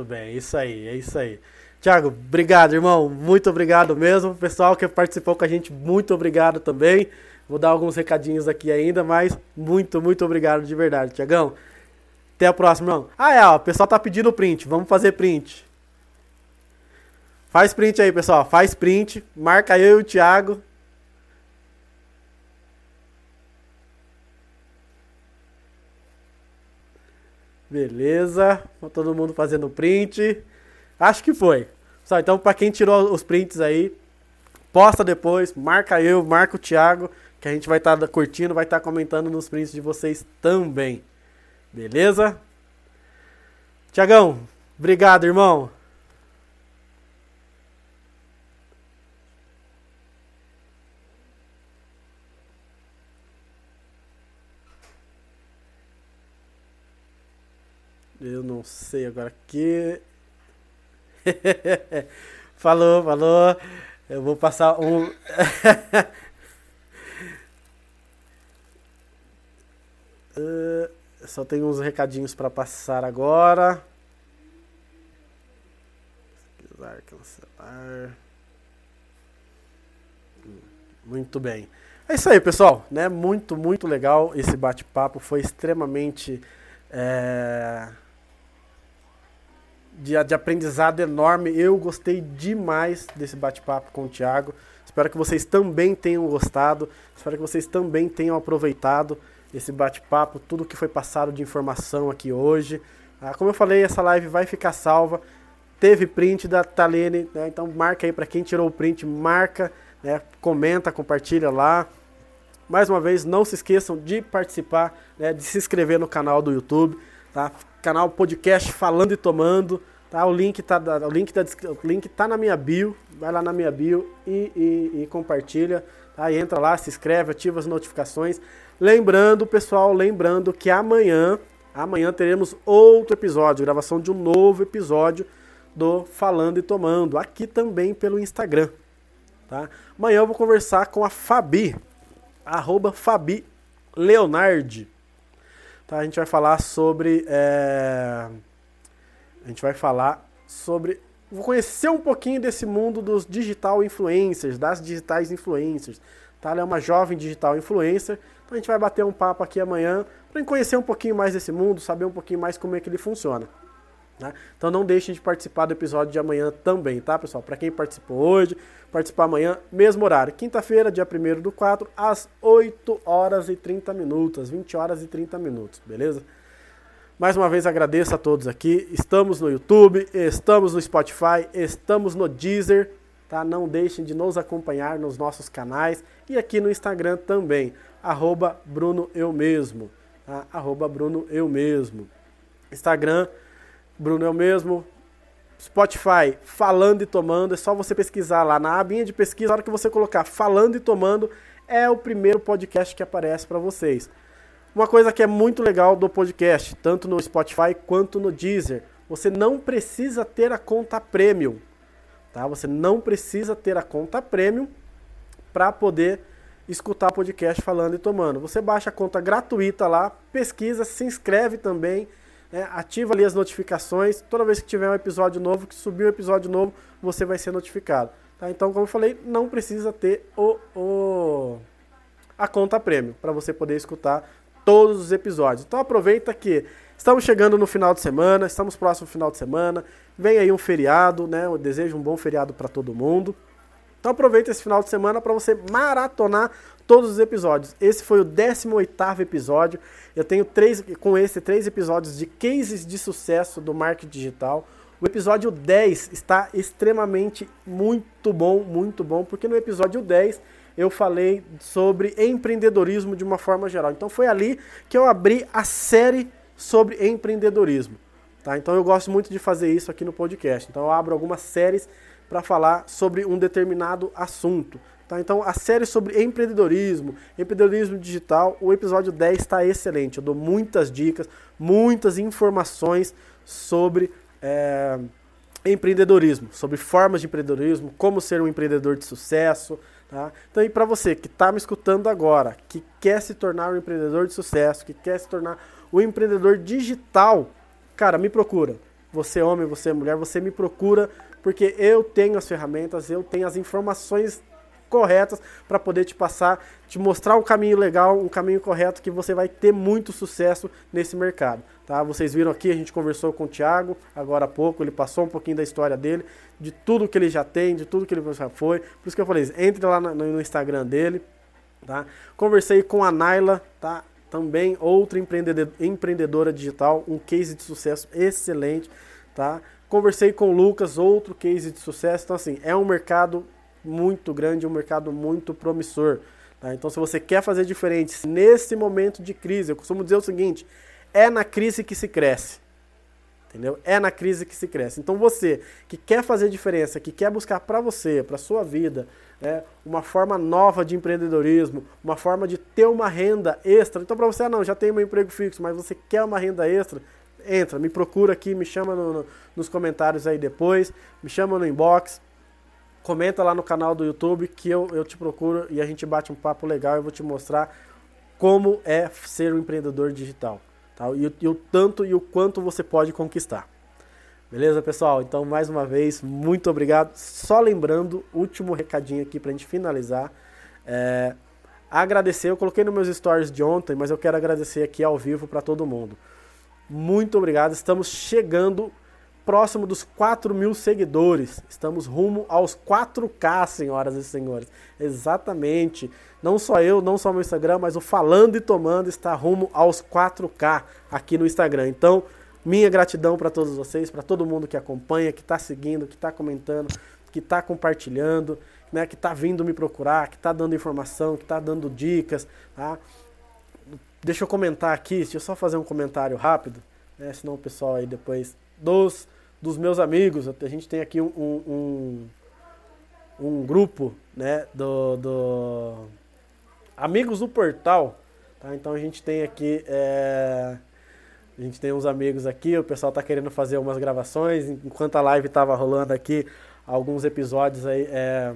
[SPEAKER 1] Muito bem, é isso aí, é isso aí. Tiago, obrigado, irmão. Muito obrigado mesmo. Pessoal que participou com a gente, muito obrigado também. Vou dar alguns recadinhos aqui ainda, mas muito, muito obrigado de verdade, Tiagão. Até a próxima, irmão. Ah, é, ó, o pessoal tá pedindo print. Vamos fazer print. Faz print aí, pessoal. Faz print. Marca eu e o Thiago. Beleza. Todo mundo fazendo print. Acho que foi. Só então para quem tirou os prints aí, posta depois, marca eu, marca o Thiago, que a gente vai estar tá curtindo, vai estar tá comentando nos prints de vocês também. Beleza? Tiagão, obrigado, irmão. Eu não sei agora aqui. falou, falou. Eu vou passar um. uh, só tenho uns recadinhos para passar agora. Pesquisar, cancelar. Muito bem. É isso aí, pessoal. Né? Muito, muito legal esse bate-papo. Foi extremamente. É de, de aprendizado enorme. Eu gostei demais desse bate-papo com o Thiago. Espero que vocês também tenham gostado. Espero que vocês também tenham aproveitado esse bate-papo, tudo que foi passado de informação aqui hoje. Ah, como eu falei, essa live vai ficar salva. Teve print da Talene, né? então marca aí para quem tirou o print, marca, né? comenta, compartilha lá. Mais uma vez, não se esqueçam de participar, né? de se inscrever no canal do YouTube, tá? Canal podcast Falando e Tomando. Tá? O, link tá, o, link tá, o link tá na minha bio. Vai lá na minha bio e, e, e compartilha. Tá? E entra lá, se inscreve, ativa as notificações. Lembrando, pessoal, lembrando que amanhã, amanhã teremos outro episódio, gravação de um novo episódio do Falando e Tomando, aqui também pelo Instagram. Tá? Amanhã eu vou conversar com a Fabi, arroba Fabi Leonardi. Tá? A gente vai falar sobre. É a gente vai falar sobre. Vou conhecer um pouquinho desse mundo dos digital influencers, das digitais influencers. Tá? Ela é uma jovem digital influencer. Então a gente vai bater um papo aqui amanhã para conhecer um pouquinho mais desse mundo, saber um pouquinho mais como é que ele funciona. Tá? Então não deixem de participar do episódio de amanhã também, tá, pessoal? Para quem participou hoje, participar amanhã, mesmo horário. Quinta-feira, dia 1 do 4, às 8 horas e 30 minutos, 20 horas e 30 minutos, beleza? Mais uma vez agradeço a todos aqui. Estamos no YouTube, estamos no Spotify, estamos no Deezer. Tá? Não deixem de nos acompanhar nos nossos canais e aqui no Instagram também. Arroba Bruno Eu Mesmo. Tá? Arroba Bruno Eu Mesmo. Instagram, Bruno Eu Mesmo. Spotify, Falando e Tomando. É só você pesquisar lá na abinha de pesquisa. Na hora que você colocar Falando e Tomando, é o primeiro podcast que aparece para vocês. Uma coisa que é muito legal do podcast, tanto no Spotify quanto no Deezer, você não precisa ter a conta premium, tá? Você não precisa ter a conta premium para poder escutar podcast falando e tomando. Você baixa a conta gratuita lá, pesquisa, se inscreve também, né? ativa ali as notificações. Toda vez que tiver um episódio novo, que subir um episódio novo, você vai ser notificado. Tá? Então, como eu falei, não precisa ter o, o a conta premium para você poder escutar todos os episódios. Então aproveita que estamos chegando no final de semana, estamos próximo final de semana, vem aí um feriado, né? Eu desejo um bom feriado para todo mundo. Então aproveita esse final de semana para você maratonar todos os episódios. Esse foi o 18º episódio. Eu tenho três com esse três episódios de cases de sucesso do marketing digital. O episódio 10 está extremamente muito bom, muito bom, porque no episódio 10 eu falei sobre empreendedorismo de uma forma geral. Então foi ali que eu abri a série sobre empreendedorismo. Tá? Então eu gosto muito de fazer isso aqui no podcast. Então eu abro algumas séries para falar sobre um determinado assunto. Tá? Então a série sobre empreendedorismo, empreendedorismo digital, o episódio 10 está excelente. Eu dou muitas dicas, muitas informações sobre é, empreendedorismo, sobre formas de empreendedorismo, como ser um empreendedor de sucesso, Tá? Então, e para você que está me escutando agora, que quer se tornar um empreendedor de sucesso, que quer se tornar um empreendedor digital, cara, me procura. Você é homem, você é mulher, você me procura porque eu tenho as ferramentas, eu tenho as informações corretas para poder te passar, te mostrar um caminho legal, um caminho correto que você vai ter muito sucesso nesse mercado. Tá? Vocês viram aqui, a gente conversou com o Thiago agora há pouco, ele passou um pouquinho da história dele, de tudo que ele já tem, de tudo que ele já foi. Por isso que eu falei, entre lá no Instagram dele. Tá? Conversei com a Naila, tá? também outra empreendedora digital, um case de sucesso excelente. Tá? Conversei com o Lucas, outro case de sucesso. Então, assim, é um mercado muito grande, um mercado muito promissor. Tá? Então, se você quer fazer diferente nesse momento de crise, eu costumo dizer o seguinte: é na crise que se cresce. Entendeu? É na crise que se cresce. Então, você que quer fazer diferença, que quer buscar para você, para sua vida, né, uma forma nova de empreendedorismo, uma forma de ter uma renda extra. Então, para você, ah, não, já tem um emprego fixo, mas você quer uma renda extra, entra, me procura aqui, me chama no, no, nos comentários aí depois, me chama no inbox comenta lá no canal do YouTube que eu, eu te procuro e a gente bate um papo legal. Eu vou te mostrar como é ser um empreendedor digital. Tá? E, e o tanto e o quanto você pode conquistar. Beleza, pessoal? Então, mais uma vez, muito obrigado. Só lembrando, último recadinho aqui pra gente finalizar. É, agradecer, eu coloquei nos meus stories de ontem, mas eu quero agradecer aqui ao vivo para todo mundo. Muito obrigado. Estamos chegando próximo dos 4 mil seguidores. Estamos rumo aos 4K, senhoras e senhores. Exatamente. Não só eu, não só meu Instagram, mas o Falando e Tomando está rumo aos 4K aqui no Instagram. Então, minha gratidão para todos vocês, para todo mundo que acompanha, que está seguindo, que está comentando, que está compartilhando, né, que está vindo me procurar, que está dando informação, que está dando dicas. Tá? Deixa eu comentar aqui, deixa eu só fazer um comentário rápido, né, senão o pessoal aí depois dos, dos meus amigos. A gente tem aqui um, um, um grupo né, do, do Amigos do Portal. Tá? Então a gente tem aqui. É, a gente tem uns amigos aqui, o pessoal está querendo fazer umas gravações. Enquanto a live estava rolando aqui, alguns episódios aí. É,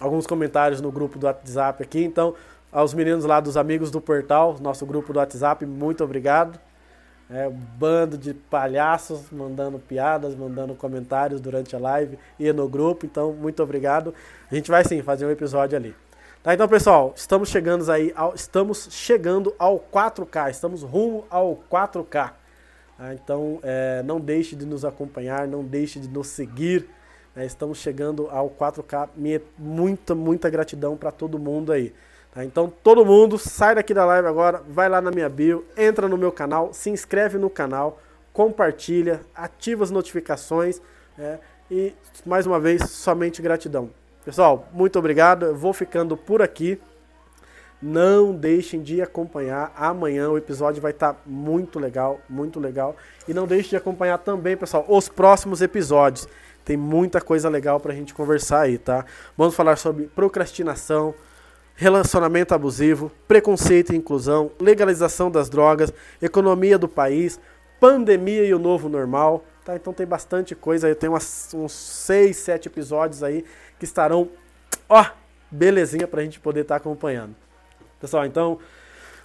[SPEAKER 1] alguns comentários no grupo do WhatsApp aqui. Então, aos meninos lá dos Amigos do Portal, nosso grupo do WhatsApp, muito obrigado. É, um bando de palhaços mandando piadas, mandando comentários durante a live e no grupo. Então, muito obrigado. A gente vai sim fazer um episódio ali. Tá, então, pessoal, estamos chegando aí ao, estamos chegando ao 4K, estamos rumo ao 4K. Tá, então, é, não deixe de nos acompanhar, não deixe de nos seguir. Né, estamos chegando ao 4K. Minha, muita, muita gratidão para todo mundo aí. Tá? Então todo mundo sai daqui da live agora, vai lá na minha bio, entra no meu canal, se inscreve no canal, compartilha, ativa as notificações né? e mais uma vez somente gratidão. Pessoal, muito obrigado. Eu vou ficando por aqui. Não deixem de acompanhar. Amanhã o episódio vai estar muito legal, muito legal. E não deixem de acompanhar também, pessoal, os próximos episódios. Tem muita coisa legal para a gente conversar aí, tá? Vamos falar sobre procrastinação, relacionamento abusivo, preconceito e inclusão, legalização das drogas, economia do país, pandemia e o novo normal. Tá? Então tem bastante coisa. Eu tenho uns 6, 7 episódios aí que estarão, ó, belezinha pra gente poder estar tá acompanhando. Pessoal, então,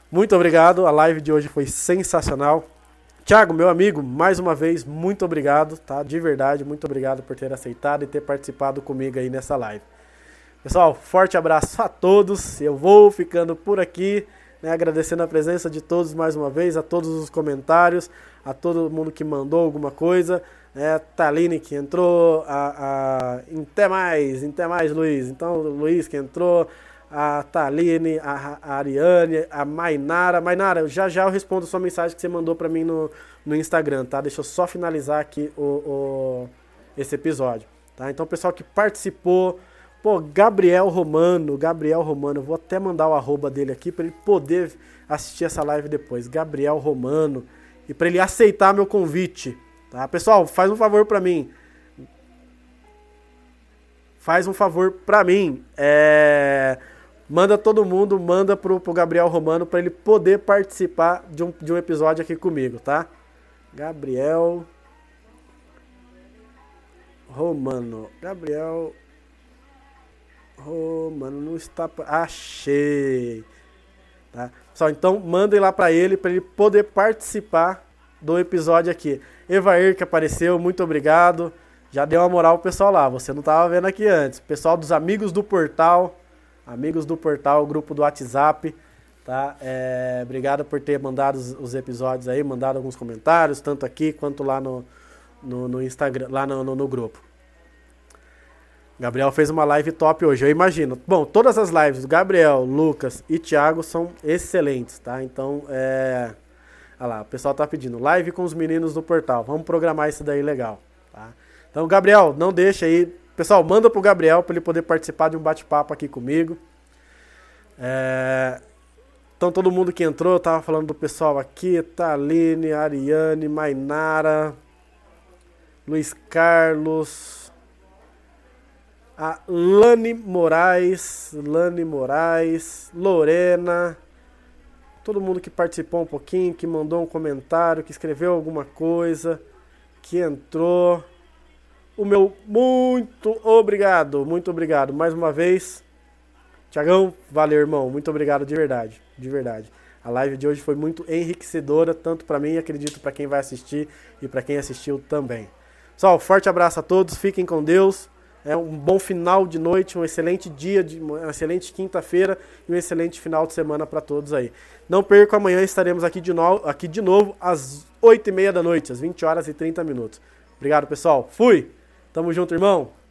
[SPEAKER 1] muito obrigado. A live de hoje foi sensacional. Tiago, meu amigo, mais uma vez, muito obrigado, tá? De verdade, muito obrigado por ter aceitado e ter participado comigo aí nessa live. Pessoal, forte abraço a todos. Eu vou ficando por aqui, né, agradecendo a presença de todos mais uma vez, a todos os comentários, a todo mundo que mandou alguma coisa. Né, Taline que entrou, a, a até mais, até mais Luiz. Então, Luiz que entrou, a Taline, a, a Ariane, a Mainara. Mainara, já já eu respondo a sua mensagem que você mandou para mim no, no Instagram, tá? Deixa eu só finalizar aqui o, o esse episódio, tá? Então, pessoal que participou, Pô, Gabriel Romano, Gabriel Romano, vou até mandar o arroba dele aqui para ele poder assistir essa live depois. Gabriel Romano e para ele aceitar meu convite, tá? Pessoal, faz um favor para mim. Faz um favor para mim, é... manda todo mundo, manda pro, pro Gabriel Romano para ele poder participar de um, de um episódio aqui comigo, tá? Gabriel Romano, Gabriel Oh, mano, não está. Achei! Tá? Só então mandem lá para ele, para ele poder participar do episódio aqui. Evair que apareceu, muito obrigado. Já deu uma moral pro pessoal lá, você não tava vendo aqui antes. Pessoal dos amigos do portal, amigos do portal, grupo do WhatsApp, tá? É, obrigado por ter mandado os, os, episódios aí, mandado alguns comentários, tanto aqui quanto lá no, no, no Instagram, lá no, no, no grupo. Gabriel fez uma live top hoje, eu imagino. Bom, todas as lives Gabriel, Lucas e Thiago são excelentes, tá? Então, é. Olha lá, o pessoal tá pedindo live com os meninos do portal. Vamos programar isso daí legal, tá? Então, Gabriel, não deixa aí. Pessoal, manda pro Gabriel para ele poder participar de um bate-papo aqui comigo. É... Então, todo mundo que entrou, tava falando do pessoal aqui: Taline, Ariane, Mainara, Luiz Carlos a Lani Moraes, Lani Moraes, Lorena, todo mundo que participou um pouquinho, que mandou um comentário, que escreveu alguma coisa, que entrou. O meu muito obrigado, muito obrigado mais uma vez. Tiagão, valeu, irmão, muito obrigado de verdade, de verdade. A live de hoje foi muito enriquecedora, tanto para mim acredito para quem vai assistir e para quem assistiu também. Pessoal, forte abraço a todos, fiquem com Deus. É um bom final de noite, um excelente dia, de, uma excelente quinta-feira e um excelente final de semana para todos aí. Não percam, amanhã estaremos aqui de, no, aqui de novo às 8 e meia da noite, às 20 horas e 30 minutos. Obrigado, pessoal. Fui! Tamo junto, irmão!